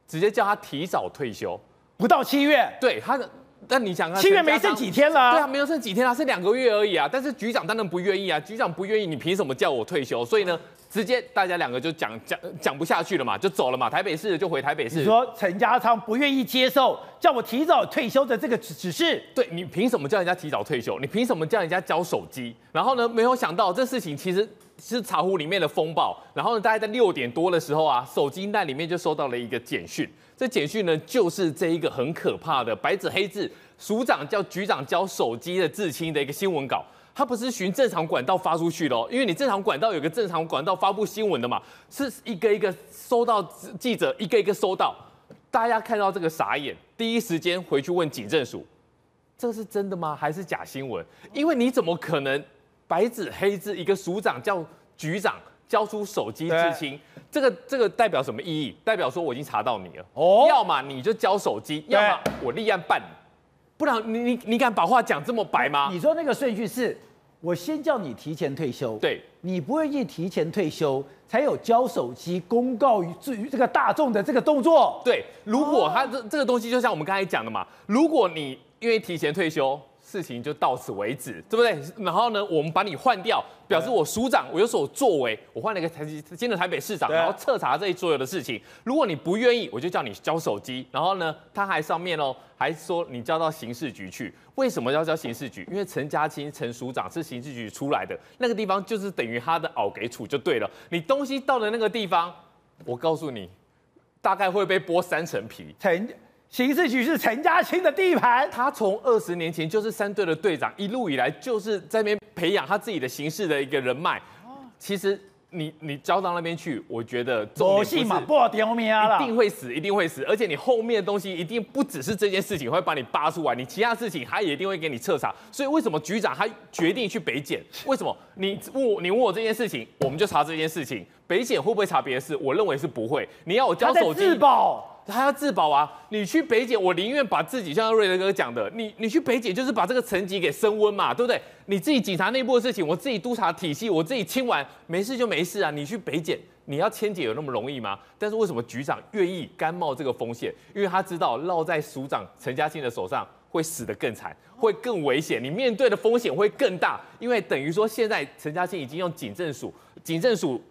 直接叫他提早退休，不到七月。对他的，但你想看，七月没剩几天了。对啊，没有剩几天啊，是两个月而已啊。但是局长当然不愿意啊，局长不愿意，你凭什么叫我退休？所以呢，直接大家两个就讲讲讲不下去了嘛，就走了嘛。台北市就回台北市。你说陈家昌不愿意接受叫我提早退休的这个指指示？对，你凭什么叫人家提早退休？你凭什么叫人家交手机？然后呢，没有想到这事情其实。是茶壶里面的风暴，然后呢，大概在六点多的时候啊，手机袋里面就收到了一个简讯。这简讯呢，就是这一个很可怕的白纸黑字，署长叫局长交手机的至亲的一个新闻稿。它不是循正常管道发出去的哦，因为你正常管道有个正常管道发布新闻的嘛，是一个一个收到记者一个一个收到，大家看到这个傻眼，第一时间回去问警政署，这是真的吗？还是假新闻？因为你怎么可能？白纸黑字，一个署长叫局长交出手机自清，这个这个代表什么意义？代表说我已经查到你了。哦，要么你就交手机，要么我立案办，不然你你你敢把话讲这么白吗？你说那个顺序是，我先叫你提前退休，对，你不愿意提前退休，才有交手机公告于至于这个大众的这个动作。对，如果他这这个东西就像我们刚才讲的嘛，如果你愿意提前退休。事情就到此为止，对不对？然后呢，我们把你换掉，表示我署长我有所作为，我换了一个台新的台北市长，然后彻查这一所有的事情。如果你不愿意，我就叫你交手机。然后呢，他还上面哦，还说你交到刑事局去。为什么要交刑事局？因为陈家清陈署长是刑事局出来的，那个地方就是等于他的奥给处就对了。你东西到了那个地方，我告诉你，大概会被剥三层皮。陈。刑事局是陈家清的地盘，他从二十年前就是三队的队长，一路以来就是在那边培养他自己的刑事的一个人脉。其实你你交到那边去，我觉得不是嘛，不丢命了，一定会死，一定会死。而且你后面的东西一定不只是这件事情会把你扒出来，你其他事情他也一定会给你彻查。所以为什么局长他决定去北检？为什么？你问我，你问我这件事情，我们就查这件事情。北检会不会查别的事？我认为是不会。你要我交手机？自保。他要自保啊！你去北检，我宁愿把自己像瑞德哥讲的，你你去北检就是把这个层级给升温嘛，对不对？你自己警察内部的事情，我自己督察体系，我自己清完，没事就没事啊。你去北检，你要签解有那么容易吗？但是为什么局长愿意甘冒这个风险？因为他知道落在署长陈家清的手上会死得更惨，会更危险，你面对的风险会更大。因为等于说现在陈家清已经用警政署，警政署。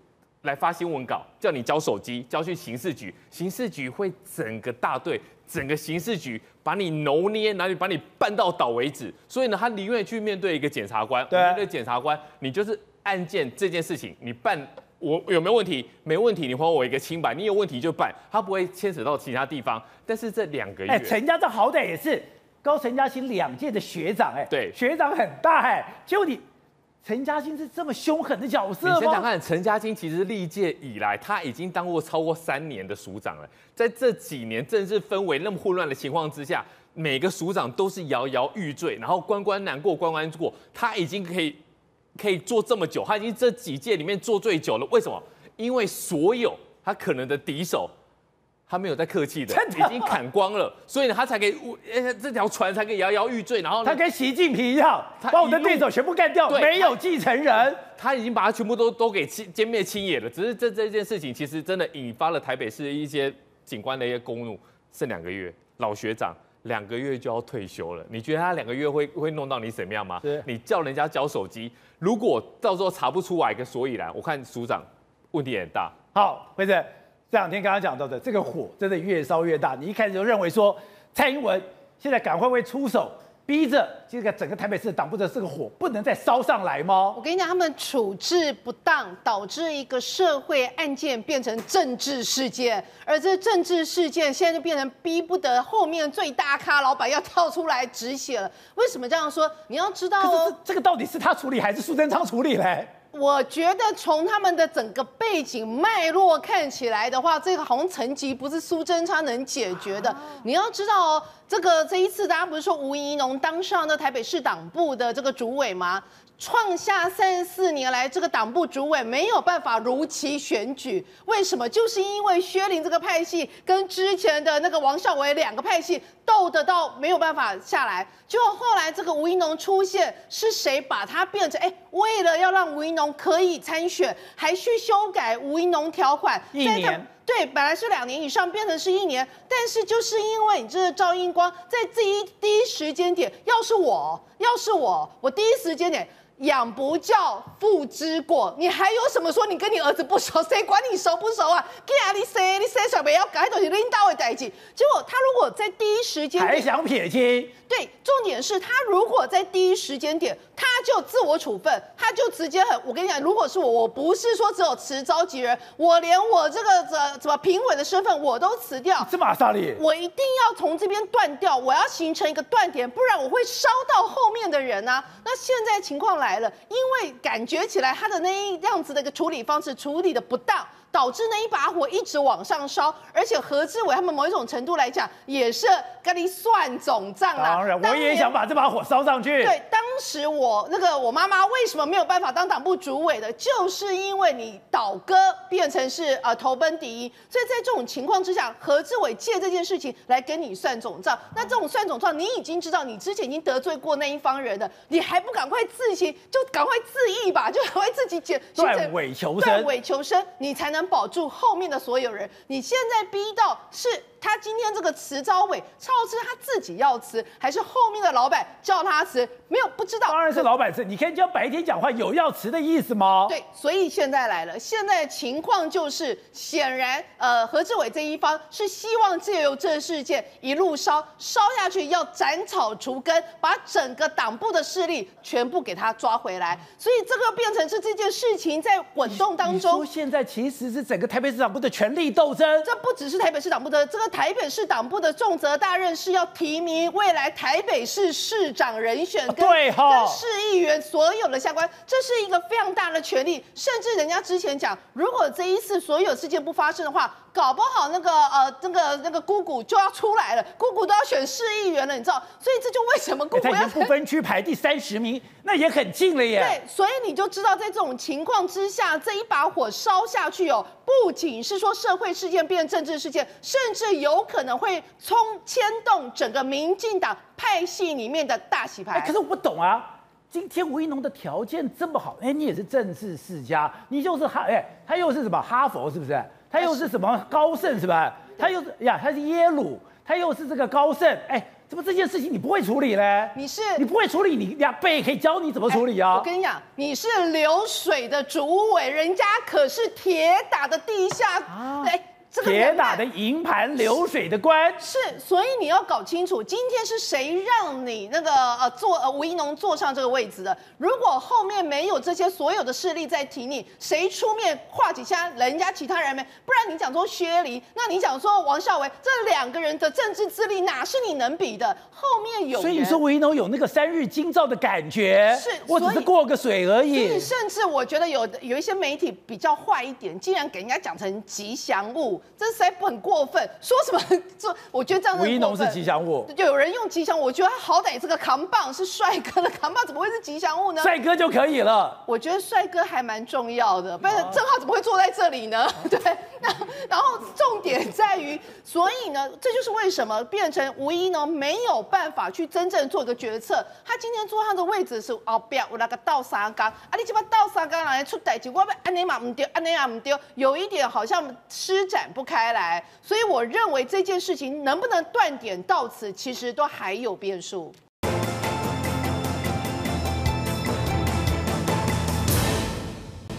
来发新闻稿，叫你交手机，交去刑事局，刑事局会整个大队，整个刑事局把你揉捏，哪里把你办到倒为止。所以呢，他宁愿去面对一个检察官，对，面对检察官，你就是案件这件事情，你办我有没有问题？没问题，你还我一个清白。你有问题就办，他不会牵扯到其他地方。但是这两个月，哎，陈家这好歹也是高陈家清两届的学长，哎，对，学长很大，哎，就你。陈嘉欣是这么凶狠的角色？你想想看，陈嘉欣其实历届以来，他已经当过超过三年的署长了。在这几年政治氛围那么混乱的情况之下，每个署长都是摇摇欲坠，然后关关难过关关过。他已经可以可以做这么久，他已经这几届里面做最久了。为什么？因为所有他可能的敌手，他没有在客气的，已经砍光了，所以呢，他才可以，呃，这条船才可以摇摇欲坠。然后他跟习近平一样，他把我的对手全部干掉，对没有继承人。他已经把他全部都都给歼歼灭清野了。只是这这件事情，其实真的引发了台北市一些警官的一些公怒。剩两个月，老学长两个月就要退休了，你觉得他两个月会会弄到你怎么样吗？是你叫人家交手机，如果到时候查不出来一个所以然，我看署长问题也很大。好，辉正，这两天刚刚讲到的这个火真的越烧越大。你一开始就认为说蔡英文现在赶快会出手，逼着这个整个台北市党部的这个火不能再烧上来吗？我跟你讲，他们处置不当，导致一个社会案件变成政治事件，而这政治事件现在就变成逼不得后面最大咖老板要跳出来止血了。为什么这样说？你要知道这个到底是他处理还是苏贞昌处理嘞？我觉得从他们的整个背景脉络看起来的话，这个好像层级不是苏贞昌能解决的。你要知道哦，这个这一次大家不是说吴怡农当上那台北市党部的这个主委吗？创下三十四年来这个党部主委没有办法如期选举，为什么？就是因为薛凌这个派系跟之前的那个王孝伟两个派系斗得到没有办法下来，就后来这个吴怡农出现，是谁把他变成？哎，为了要让吴怡农可以参选，还去修改吴怡农条款，一年。对，本来是两年以上，变成是一年，但是就是因为你这个赵英光在这一第一时间点，要是我，要是我，我第一时间点。养不教，父之过。你还有什么说你跟你儿子不熟？谁管你熟不熟啊？给啊，你生你生小孩要改东西领导的代志。结果他如果在第一时间还想撇清，对，重点是他如果在第一时间点，他就自我处分，他就直接很。我跟你讲，如果是我，我不是说只有辞召集人，我连我这个怎怎么评委的身份我都辞掉。这么阿萨利，我一定要从这边断掉，我要形成一个断点，不然我会烧到后面的人啊。那现在情况来。来了，因为感觉起来他的那一样子的一个处理方式处理的不当，导致那一把火一直往上烧，而且何志伟他们某一种程度来讲也是跟你算总账啦。当然，我也想把这把火烧上去。对，当时我那个我妈妈为什么没有办法当党部主委的，就是因为你倒戈变成是呃投奔敌营，所以在这种情况之下，何志伟借这件事情来跟你算总账。那这种算总账，你已经知道你之前已经得罪过那一方人了，你还不赶快自行就赶快自缢吧，就赶快自己解断尾求生，断尾求生，你才能。保住后面的所有人，你现在逼到是。他今天这个迟召委，超是他自己要辞，还是后面的老板叫他辞？没有不知道。当然是老板吃。你可以叫白天讲话，有要辞的意思吗？对，所以现在来了，现在情况就是，显然，呃，何志伟这一方是希望借由这个事件一路烧烧下去，要斩草除根，把整个党部的势力全部给他抓回来。所以这个变成是这件事情在滚动当中。说现在其实是整个台北市党部的权力斗争，这不只是台北市党部的这个。台北市党部的重责大任是要提名未来台北市市长人选跟，对哈，跟市议员所有的相关，这是一个非常大的权利。甚至人家之前讲，如果这一次所有事件不发生的话，搞不好那个呃那个那个姑姑就要出来了，姑姑都要选市议员了，你知道？所以这就为什么姑姑要不分区排第三十名，那也很近了耶。对，所以你就知道，在这种情况之下，这一把火烧下去哦，不仅是说社会事件变政治事件，甚至有可能会冲牵动整个民进党派系里面的大洗牌。可是我不懂啊，今天吴一农的条件这么好，哎，你也是政治世家，你就是哈，哎，他又是什么哈佛，是不是？他又是什么高盛是吧？他又是呀，他是耶鲁，他又是这个高盛，哎，怎么这件事情你不会处理呢？你是你不会处理，你呀，贝可以教你怎么处理啊。我跟你讲，你是流水的主委，人家可是铁打的地下，哎、啊。铁打的营盘流水的官是，所以你要搞清楚，今天是谁让你那个呃坐呃吴一农坐上这个位置的？如果后面没有这些所有的势力在提你，谁出面画几下？人家其他人没？不然你讲说薛黎，那你讲说王孝伟，这两个人的政治资历哪是你能比的？后面有，所以你说吴一农有那个三日京兆的感觉，是，我只是过个水而已。甚至我觉得有有一些媒体比较坏一点，竟然给人家讲成吉祥物。物，这实在不很过分。说什么？这我觉得这样子。吴一农是吉祥物，就有人用吉祥物，我觉得他好歹这个扛棒是帅哥的扛棒，怎么会是吉祥物呢？帅哥就可以了。我觉得帅哥还蛮重要的，不然正浩怎么会坐在这里呢？对，那然后重点在于，所以呢，这就是为什么变成吴一农没有办法去真正做一个决策。他今天坐他的位置是哦，不要我那个倒沙缸啊，你这把倒沙缸来出代志，我被安尼嘛唔丢，安尼嘛唔丢，有一点好像施展不开来。所以我认为这件事情能不能断点到此，其实都还有变数。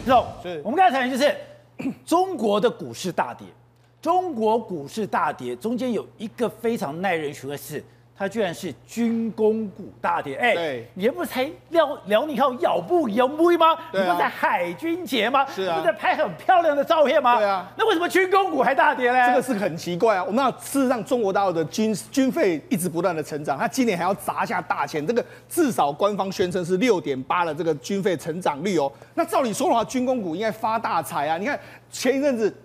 肉，我们刚才谈的就是 中国的股市大跌，中国股市大跌中间有一个非常耐人寻味的事。它居然是军工股大跌，哎，对，你不是才辽辽宁号咬不咬不吗？你不是在海军节吗？是啊，你不是在拍很漂亮的照片吗？对啊，那为什么军工股还大跌呢？这个是很奇怪啊。我们要事实上，中国大陆的军军费一直不断的成长，它今年还要砸下大钱，这个至少官方宣称是六点八的这个军费成长率哦。那照理说的话，军工股应该发大财啊。你看前一阵子。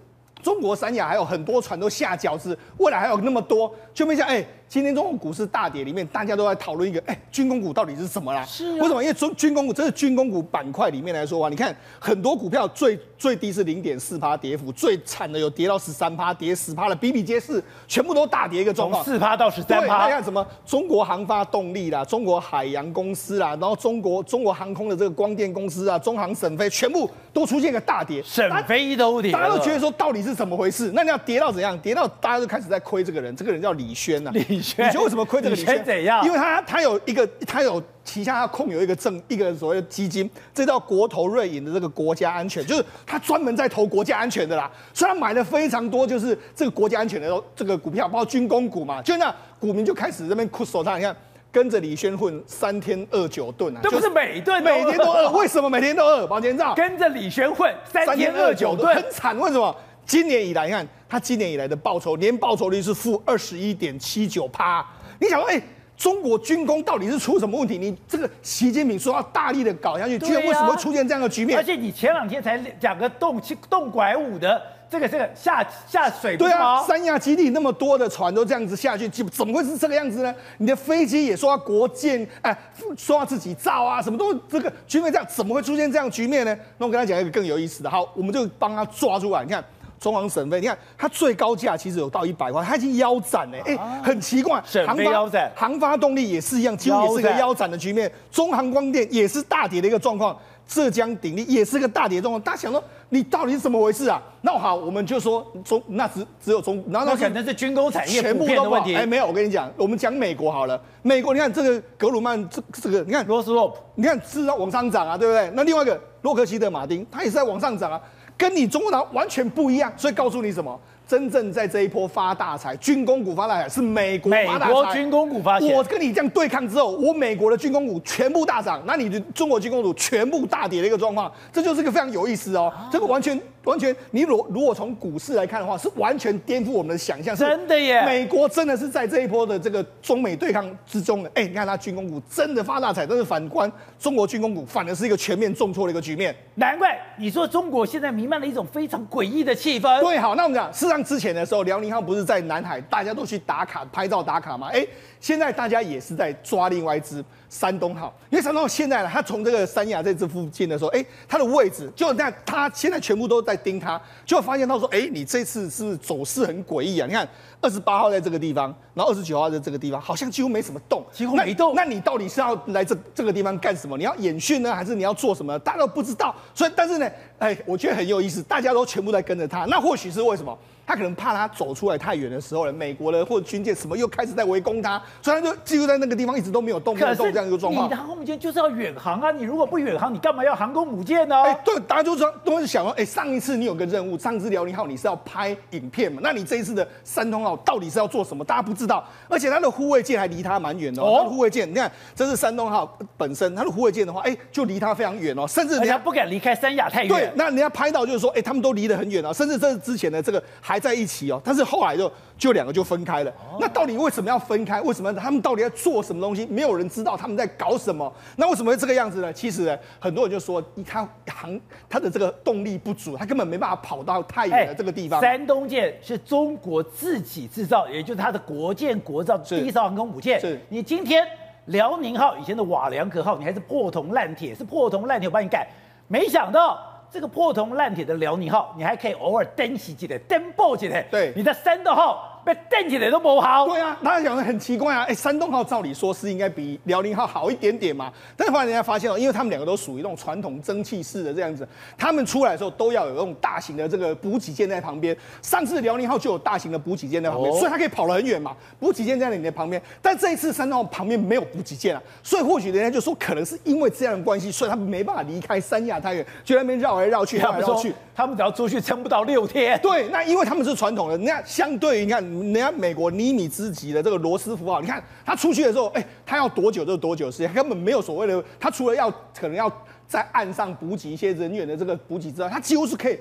中国三亚还有很多船都下饺子，未来还有那么多，就没想哎，今天中国股市大跌里面，大家都在讨论一个哎，军工股到底是什么啦？是、啊、为什么？因为中军工股这是军工股板块里面来说啊，你看很多股票最最低是零点四趴跌幅，最惨的有跌到十三趴，跌十趴的比比皆是，全部都大跌一个状况，四趴到十三趴。你看什么中国航发动力啦，中国海洋公司啦，然后中国中国航空的这个光电公司啊，中航沈飞全部都出现一个大跌，沈飞都跌，大家都觉得说到底是。怎么回事？那你要跌到怎样？跌到大家都开始在亏这个人，这个人叫李轩呐、啊。李轩，你觉得为什么亏这个李轩？怎样？因为他他有一个，他有旗下他控有一个证，一个所谓的基金，这叫国投瑞银的这个国家安全，就是他专门在投国家安全的啦。所以他买了非常多，就是这个国家安全的这个股票，包括军工股嘛。就那股民就开始这边哭手他，你看跟着李轩混三天二九顿啊，这不是每顿每天都 饿？为什么每天都饿？宝杰照跟着李轩混三天二九顿，很惨。为什么？今年以来，你看他今年以来的报酬，年报酬率是负二十一点七九趴。你想说，哎、欸，中国军工到底是出什么问题？你这个习近平说要大力的搞下去，居然为什么会出现这样的局面？而且你前两天才讲个动气动拐五的这个这个下下水，对啊，三亚基地那么多的船都这样子下去，怎么会是这个样子呢？你的飞机也说要国建，哎、呃，说要自己造啊，什么都这个局面这样，怎么会出现这样的局面呢？那我跟他讲一个更有意思的，好，我们就帮他抓出来，你看。中航沈飞，你看它最高价其实有到一百块，它已经腰斩了，哎、欸，很奇怪。沈飞腰斩，航发动力也是一样，几乎也是个腰斩的局面。中航光电也是大跌的一个状况，浙江鼎力也是个大跌状况。大家想说，你到底是怎么回事啊？那好，我们就说中那只只有中，然后那可能是军工产业全部都问题。哎，没有，我跟你讲，我们讲美国好了。美国，你看这个格鲁曼，这这个你看罗斯洛普，你看是在往上涨啊，对不对？那另外一个洛克希德马丁，它也是在往上涨啊。跟你中国大陆完全不一样，所以告诉你什么？真正在这一波发大财，军工股发大财是美国发大财。美国军工股发财。我跟你这样对抗之后，我美国的军工股全部大涨，那你的中国军工股全部大跌的一个状况，这就是个非常有意思哦。这个完全完全，你如如果从股市来看的话，是完全颠覆我们的想象。真的耶！美国真的是在这一波的这个中美对抗之中，哎，你看它军工股真的发大财，但是反观中国军工股，反而是一个全面重挫的一个局面。难怪你说中国现在弥漫了一种非常诡异的气氛。对，好，那我们讲，事实上之前的时候，辽宁号不是在南海，大家都去打卡拍照打卡吗？哎，现在大家也是在抓另外一只山东号，因为山东号现在呢，它从这个三亚在这附近的时候，哎，它的位置就那，它现在全部都在盯它，就发现到说，哎，你这次是是走势很诡异啊？你看二十八号在这个地方，然后二十九号在这个地方，好像几乎没什么动，几乎没动。那你到底是要来这这个地方干什么？你要演训呢，还是你要做什么？大家都不知道。所以，但是呢，哎，我觉得很有意思，大家都全部在跟着它。那或许是为什么？他可能怕他走出来太远的时候呢，美国的或者军舰什么又开始在围攻他，所以他就继续在那个地方一直都没有动，没有动这样一个状况。你的航空母舰就是要远航啊！你如果不远航，你干嘛要航空母舰呢？哎，对，大家就说都是想说，哎，上一次你有个任务，上次辽宁号你是要拍影片嘛？那你这一次的山东号到底是要做什么？大家不知道，而且它的护卫舰还离它蛮远的哦。护卫舰，你看这是山东号本身，它的护卫舰的话，哎，就离它非常远哦，甚至人家不敢离开三亚太远。对，那人家拍到就是说，哎，他们都离得很远哦，甚至这是之前的这个海。还在一起哦，但是后来就就两个就分开了。那到底为什么要分开？为什么他们到底在做什么东西？没有人知道他们在搞什么。那为什么会这个样子呢？其实呢，很多人就说，他航他的这个动力不足，他根本没办法跑到太远的这个地方。山东舰是中国自己制造，也就是它的国舰国造第一艘航空母舰。是你今天辽宁号以前的瓦良格号，你还是破铜烂铁，是破铜烂铁我帮你盖，没想到。这个破铜烂铁的辽宁号，你还可以偶尔登起起来，登报起来。对，你的山东号。被电起来都不好。对啊，大家讲的很奇怪啊。哎，山东号照理说是应该比辽宁号好一点点嘛，但是后来人家发现哦，因为他们两个都属于那种传统蒸汽式的这样子，他们出来的时候都要有那种大型的这个补给舰在旁边。上次辽宁号就有大型的补给舰在旁边，哦、所以它可以跑得很远嘛。补给舰在你的旁边，但这一次山东号旁边没有补给舰啊，所以或许人家就说可能是因为这样的关系，所以他们没办法离开三亚太远，就在那边绕来绕去，绕来绕去。他们只要出去撑不到六天。对，那因为他们是传统的，那相对于你看，人家美国尼米兹级的这个罗斯福号，你看他出去的时候，哎，他要多久就多久时间，根本没有所谓的，他除了要可能要在岸上补给一些人员的这个补给之外，他几乎是可以。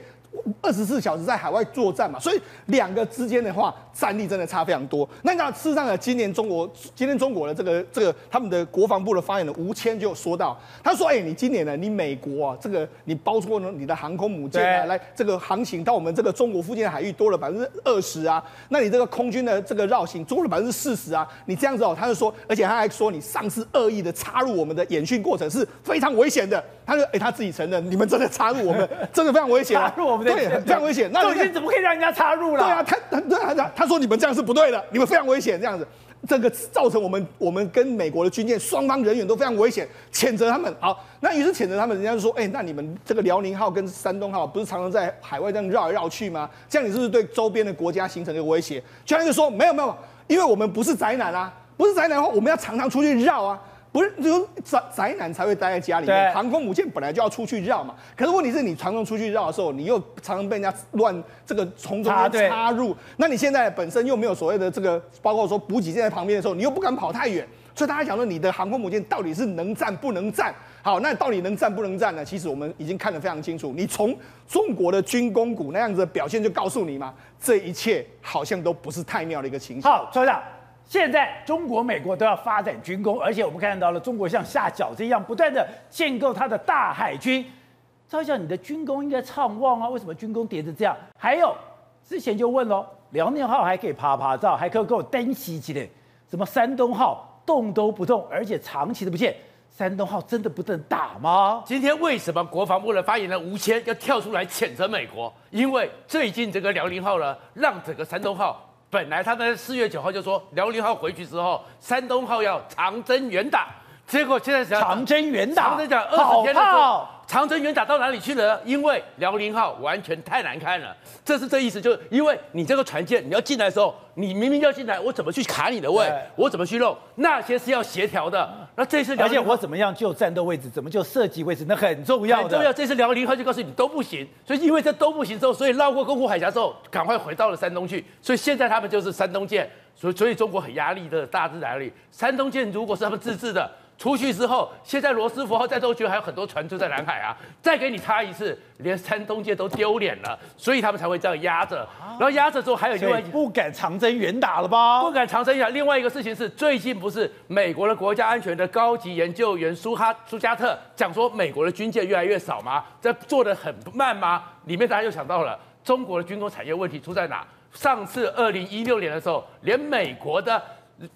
二十四小时在海外作战嘛，所以两个之间的话战力真的差非常多。那那事实上呢，今年中国今天中国的这个这个他们的国防部的发言人吴谦就说到，他说：“哎，你今年呢，你美国啊，这个你包括呢你的航空母舰啊，来这个航行到我们这个中国附近的海域多了百分之二十啊，那你这个空军的这个绕行多了百分之四十啊，你这样子哦，他就说，而且他还说你上次恶意的插入我们的演训过程是非常危险的。他说，哎，他自己承认，你们真的插入我们，真的非常危险啊，插入我们。”对，非常危险。那你怎么可以让人家插入了？对啊，他他他他说你们这样是不对的，你们非常危险，这样子，这个造成我们我们跟美国的军舰双方人员都非常危险，谴责他们。好，那于是谴责他们，人家就说，哎，那你们这个辽宁号跟山东号不是常常在海外这样绕来绕去吗？这样你是不是对周边的国家形成一个威胁？居然就说没有没有，因为我们不是宅男啊，不是宅男的话，我们要常常出去绕啊。不是，就宅宅男才会待在家里面。航空母舰本来就要出去绕嘛。可是问题是你常常出去绕的时候，你又常常被人家乱这个从中间插入。那你现在本身又没有所谓的这个，包括说补给舰在旁边的时候，你又不敢跑太远。所以大家讲说，你的航空母舰到底是能战不能战？好，那到底能战不能战呢？其实我们已经看得非常清楚。你从中国的军工股那样子的表现就告诉你嘛，这一切好像都不是太妙的一个情形。好，所长。现在中国、美国都要发展军工，而且我们看到了中国像下饺子一样，不断的建构它的大海军。照讲你的军工应该畅旺啊，为什么军工跌成这样？还有之前就问喽，辽宁号还可以趴趴照，还可以给我登袭击的，什么山东号动都不动，而且长期的不见，山东号真的不能打吗？今天为什么国防部的发言人吴谦要跳出来谴责美国？因为最近这个辽宁号呢，让整个山东号。本来他在四月九号就说辽宁号回去之后，山东号要长征远打，结果现在想长征远打，长征讲二十天的时候，长征远打到哪里去了？因为辽宁号完全太难看了，这是这意思，就是因为你这个船舰你要进来的时候，你明明要进来，我怎么去卡你的位？我怎么去弄？那些是要协调的。那这次而且我怎么样就战斗位置，怎么就射击位置，那很重要的。很重要。这次辽宁号就告诉你都不行，所以因为这都不行之后，所以绕过宫古海峡之后，赶快回到了山东去。所以现在他们就是山东舰，所以所以中国很压力的大自然里，山东舰如果是他们自制的。出去之后，现在罗斯福号在洲区还有很多船就在南海啊，再给你插一次，连山东舰都丢脸了，所以他们才会这样压着。然后压着之后，还有另外不敢长征远打了吧？不敢长征远打。另外一个事情是，最近不是美国的国家安全的高级研究员苏哈苏加特讲说，美国的军舰越来越少吗？在做得很慢吗？里面大家又想到了中国的军工产业问题出在哪？上次二零一六年的时候，连美国的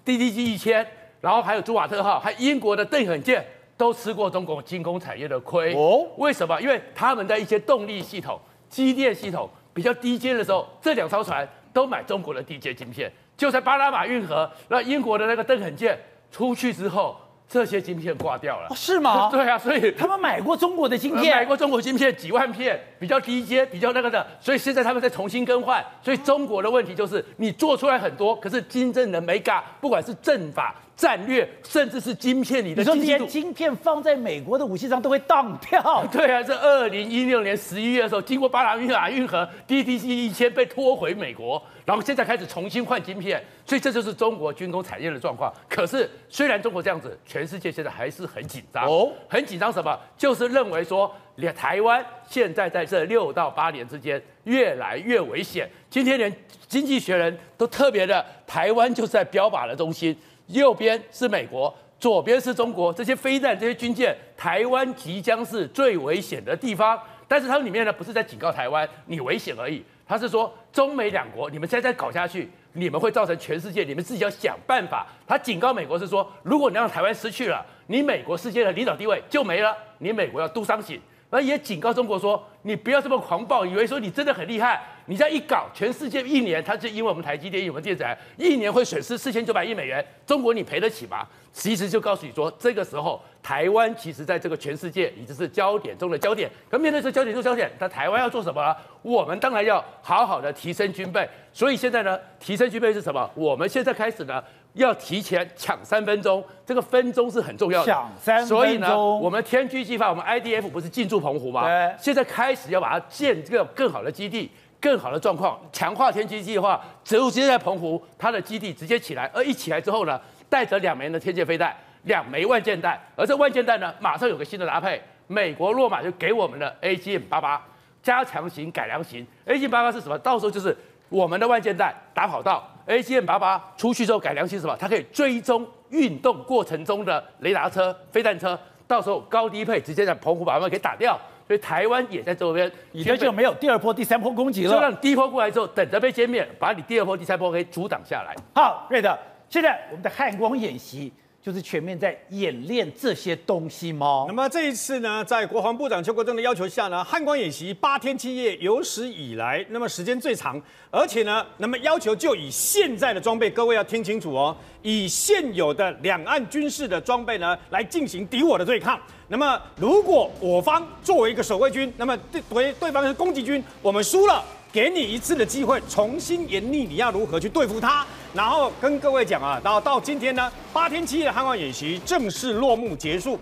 DDG 一千。然后还有朱瓦特号，还有英国的邓肯舰都吃过中国军工产业的亏哦。为什么？因为他们的一些动力系统、机电系统比较低阶的时候，这两艘船都买中国的低阶晶片。就在巴拿马运河，那英国的那个邓肯舰出去之后。这些晶片挂掉了，哦，是吗？对啊，所以他们买过中国的晶片，买过中国晶片几万片，比较低阶，比较那个的，所以现在他们在重新更换。所以中国的问题就是，你做出来很多，可是真正的美感，不管是政法、战略，甚至是晶片里的你说这些经济度。晶片放在美国的武器上都会当票，对啊，这二零一六年十一月的时候，经过巴拿马运河 DTC 一千被拖回美国，然后现在开始重新换晶片，所以这就是中国军工产业的状况。可是虽然中国这样子，全世界现在还是很紧张哦，很紧张什么？就是认为说，连台湾现在在这六到八年之间越来越危险。今天连经济学人都特别的，台湾就是在标靶的中心。右边是美国，左边是中国，这些飞弹、这些军舰，台湾即将是最危险的地方。但是它里面呢，不是在警告台湾你危险而已，它是说中美两国，你们现在再搞下去，你们会造成全世界，你们自己要想办法。他警告美国是说，如果你让台湾失去了，你美国世界的领导地位就没了，你美国要都伤心。而也警告中国说，你不要这么狂暴，以为说你真的很厉害。你这样一搞，全世界一年，它就因为我们台积电，我们电子，一年会损失四千九百亿美元。中国你赔得起吗？其实就告诉你说，这个时候台湾其实在这个全世界已经是焦点中的焦点。可面对这焦点中焦点，那台湾要做什么？我们当然要好好的提升军备。所以现在呢，提升军备是什么？我们现在开始呢，要提前抢三分钟。这个分钟是很重要的。抢三分钟。所以呢，我们天居计划，我们 IDF 不是进驻澎湖吗？对。现在开始要把它建这个更好的基地。更好的状况，强化天基计划，直接在澎湖，它的基地直接起来，而一起来之后呢，带着两枚的天剑飞弹，两枚万箭弹，而这万箭弹呢，马上有个新的搭配，美国落马就给我们的 A G M 八八加强型改良型 A G M 八八是什么？到时候就是我们的万箭弹打跑道，A G M 八八出去之后改良型什么？它可以追踪运动过程中的雷达车、飞弹车，到时候高低配直接在澎湖把它们给打掉。所以台湾也在周边，以后就没有第二波、第三波攻击了。就让你第一波过来之后，等着被歼灭，把你第二波、第三波给阻挡下来。好，瑞德，现在我们的汉光演习就是全面在演练这些东西吗？那么这一次呢，在国防部长邱国正的要求下呢，汉光演习八天七夜，有史以来那么时间最长，而且呢，那么要求就以现在的装备，各位要听清楚哦，以现有的两岸军事的装备呢，来进行敌我的对抗。那么，如果我方作为一个守卫军，那么对对对方是攻击军，我们输了，给你一次的机会，重新研拟你要如何去对付他。然后跟各位讲啊，到到今天呢，八天七夜的汉光演习正式落幕结束，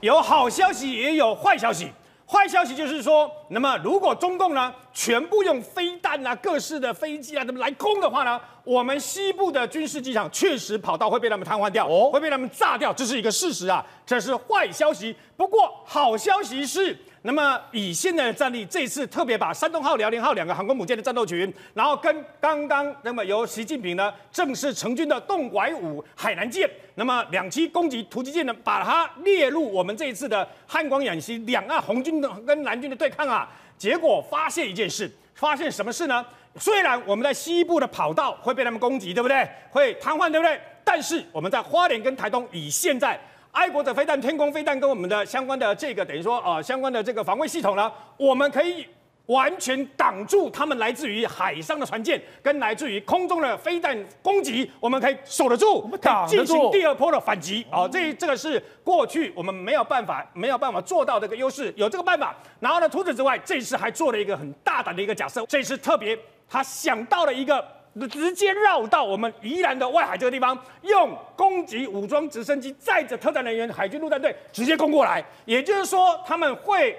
有好消息，也有坏消息。坏消息就是说，那么如果中共呢，全部用飞弹啊、各式的飞机啊，怎么来攻的话呢，我们西部的军事机场确实跑道会被他们瘫痪掉，会被他们炸掉，这是一个事实啊，这是坏消息。不过好消息是。那么以现在的战力，这一次特别把山东号、辽宁号两个航空母舰的战斗群，然后跟刚刚那么由习近平呢正式成军的动拐五海南舰，那么两栖攻击突击舰呢，把它列入我们这一次的汉光演习，两岸红军的跟蓝军的对抗啊。结果发现一件事，发现什么事呢？虽然我们在西部的跑道会被他们攻击，对不对？会瘫痪，对不对？但是我们在花莲跟台东，以现在。爱国者飞弹、天弓飞弹跟我们的相关的这个等于说啊、呃，相关的这个防卫系统呢，我们可以完全挡住他们来自于海上的船舰跟来自于空中的飞弹攻击，我们可以守得住，可以进行第二波的反击啊、呃！这这个是过去我们没有办法没有办法做到这个优势，有这个办法。然后呢，除此之外，这次还做了一个很大胆的一个假设，这次特别他想到了一个。直接绕到我们宜兰的外海这个地方，用攻击武装直升机载着特战人员，海军陆战队直接攻过来。也就是说，他们会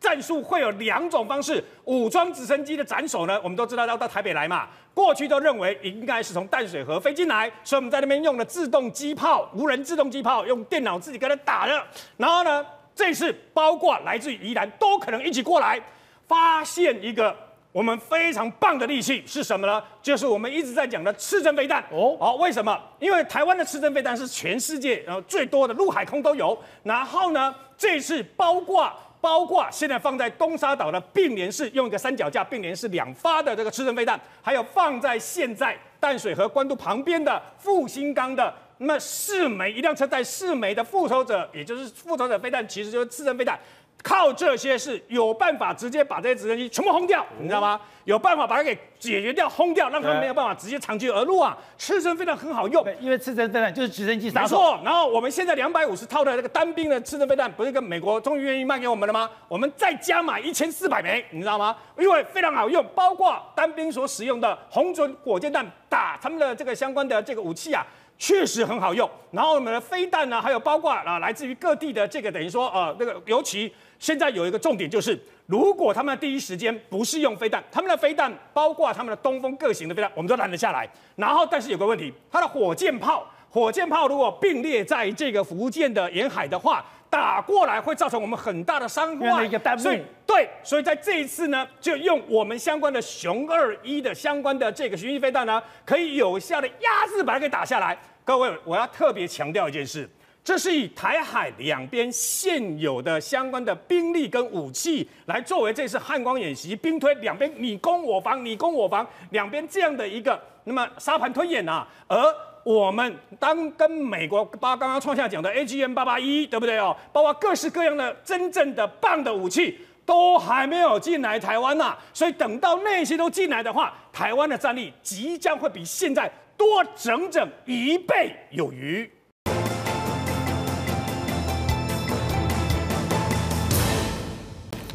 战术会有两种方式。武装直升机的斩首呢，我们都知道要到台北来嘛。过去都认为应该是从淡水河飞进来，所以我们在那边用了自动机炮、无人自动机炮，用电脑自己跟它打的。然后呢，这次包括来自于宜兰都可能一起过来，发现一个。我们非常棒的利器是什么呢？就是我们一直在讲的刺针飞弹哦。好，为什么？因为台湾的刺针飞弹是全世界呃最多的，陆海空都有。然后呢，这次包括包括现在放在东沙岛的并联式，用一个三脚架并联式两发的这个刺针飞弹，还有放在现在淡水河关渡旁边的复兴港的那么四枚一辆车载四枚的复仇者，也就是复仇者飞弹，其实就是刺针飞弹。靠这些是有办法直接把这些直升机全部轰掉，你知道吗？有办法把它给解决掉、轰掉，让他们没有办法直接长驱而入啊！刺针飞弹很好用，因为刺针飞弹就是直升机杀手。没错，然后我们现在两百五十套的那个单兵的刺针飞弹，不是跟美国终于愿意卖给我们了吗？我们再加买一千四百枚，你知道吗？因为非常好用，包括单兵所使用的红准火箭弹打他们的这个相关的这个武器啊。确实很好用。然后我们的飞弹呢，还有包括啊来自于各地的这个等于说呃那个，尤其现在有一个重点就是，如果他们第一时间不是用飞弹，他们的飞弹包括他们的东风各型的飞弹，我们都拦得下来。然后但是有个问题，它的火箭炮，火箭炮如果并列在这个福建的沿海的话。打过来会造成我们很大的伤害，所以对，所以在这一次呢，就用我们相关的熊二一的相关的这个巡弋飞弹呢，可以有效的压制把它给打下来。各位，我要特别强调一件事，这是以台海两边现有的相关的兵力跟武器来作为这次汉光演习，兵推两边你攻我防，你攻我防，两边这样的一个那么沙盘推演啊，而。我们当跟美国，八刚刚创下讲的 AGM 八八一，对不对哦？包括各式各样的真正的棒的武器都还没有进来台湾呐，所以等到那些都进来的话，台湾的战力即将会比现在多整整一倍有余。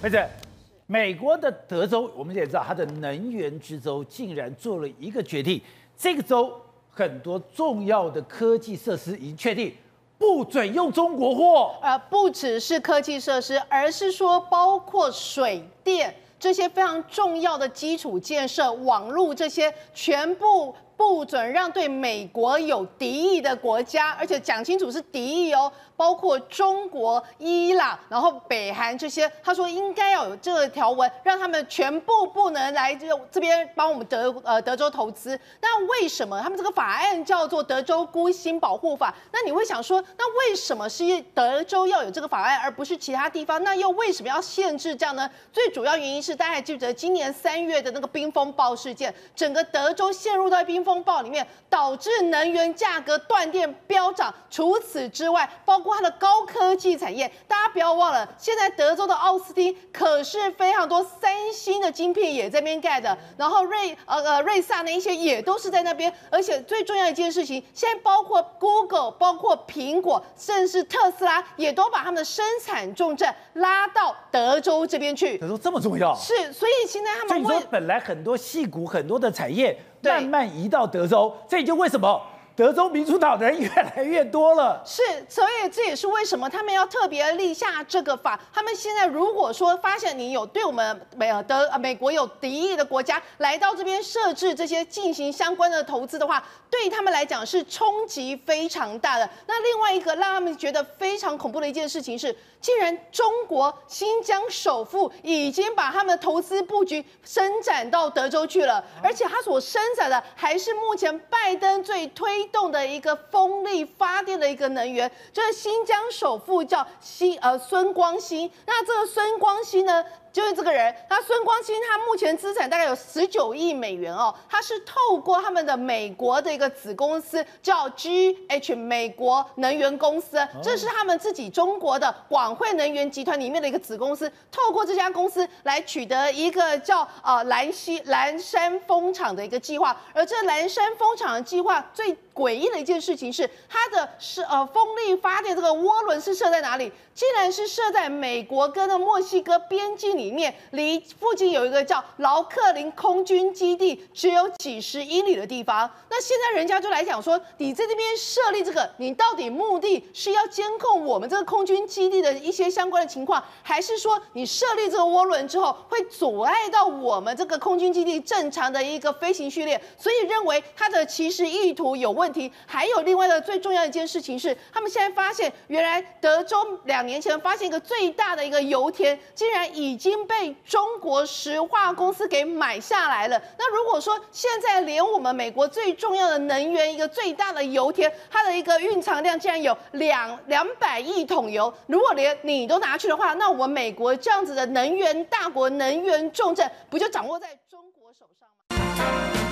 而且，美国的德州，我们也知道，它的能源之州竟然做了一个决定，这个州。很多重要的科技设施已经确定不准用中国货，呃，不只是科技设施，而是说包括水电这些非常重要的基础建设、网络这些全部。不准让对美国有敌意的国家，而且讲清楚是敌意哦，包括中国、伊朗，然后北韩这些。他说应该要有这个条文，让他们全部不能来这这边帮我们德呃德州投资。那为什么他们这个法案叫做《德州孤星保护法》？那你会想说，那为什么是德州要有这个法案，而不是其他地方？那又为什么要限制这样呢？最主要原因是大家还记得今年三月的那个冰风暴事件，整个德州陷入到冰。风暴里面导致能源价格断电飙涨。除此之外，包括它的高科技产业，大家不要忘了，现在德州的奥斯汀可是非常多三星的晶片也在那边盖的，然后瑞呃呃瑞萨那一些也都是在那边。而且最重要一件事情，现在包括 Google、包括苹果，甚至特斯拉也都把他们的生产重镇拉到德州这边去。德州这么重要？是，所以现在他们所以说本来很多戏骨很多的产业。慢慢移到德州，这也就为什么德州民主党的人越来越多了。是，所以这也是为什么他们要特别立下这个法。他们现在如果说发现你有对我们美德美国有敌意的国家来到这边设置这些进行相关的投资的话，对他们来讲是冲击非常大的。那另外一个让他们觉得非常恐怖的一件事情是。既然中国新疆首富已经把他们的投资布局伸展到德州去了，而且他所伸展的还是目前拜登最推动的一个风力发电的一个能源，就是新疆首富叫新呃孙光新。那这个孙光新呢？就是这个人，他孙光新，他目前资产大概有十九亿美元哦。他是透过他们的美国的一个子公司叫 GH 美国能源公司，这是他们自己中国的广汇能源集团里面的一个子公司。透过这家公司来取得一个叫呃兰溪兰山风场的一个计划，而这兰山风场的计划最诡异的一件事情是，它的是呃风力发电这个涡轮是设在哪里？竟然是设在美国跟的墨西哥边境里面，离附近有一个叫劳克林空军基地，只有几十英里的地方。那现在人家就来讲说，你在这边设立这个，你到底目的是要监控我们这个空军基地的一些相关的情况，还是说你设立这个涡轮之后会阻碍到我们这个空军基地正常的一个飞行序列？所以认为他的其实意图有问问题。还有另外的最重要一件事情是，他们现在发现原来德州两。年前发现一个最大的一个油田，竟然已经被中国石化公司给买下来了。那如果说现在连我们美国最重要的能源一个最大的油田，它的一个蕴藏量竟然有两两百亿桶油，如果连你都拿去的话，那我们美国这样子的能源大国、能源重镇，不就掌握在中国手上吗？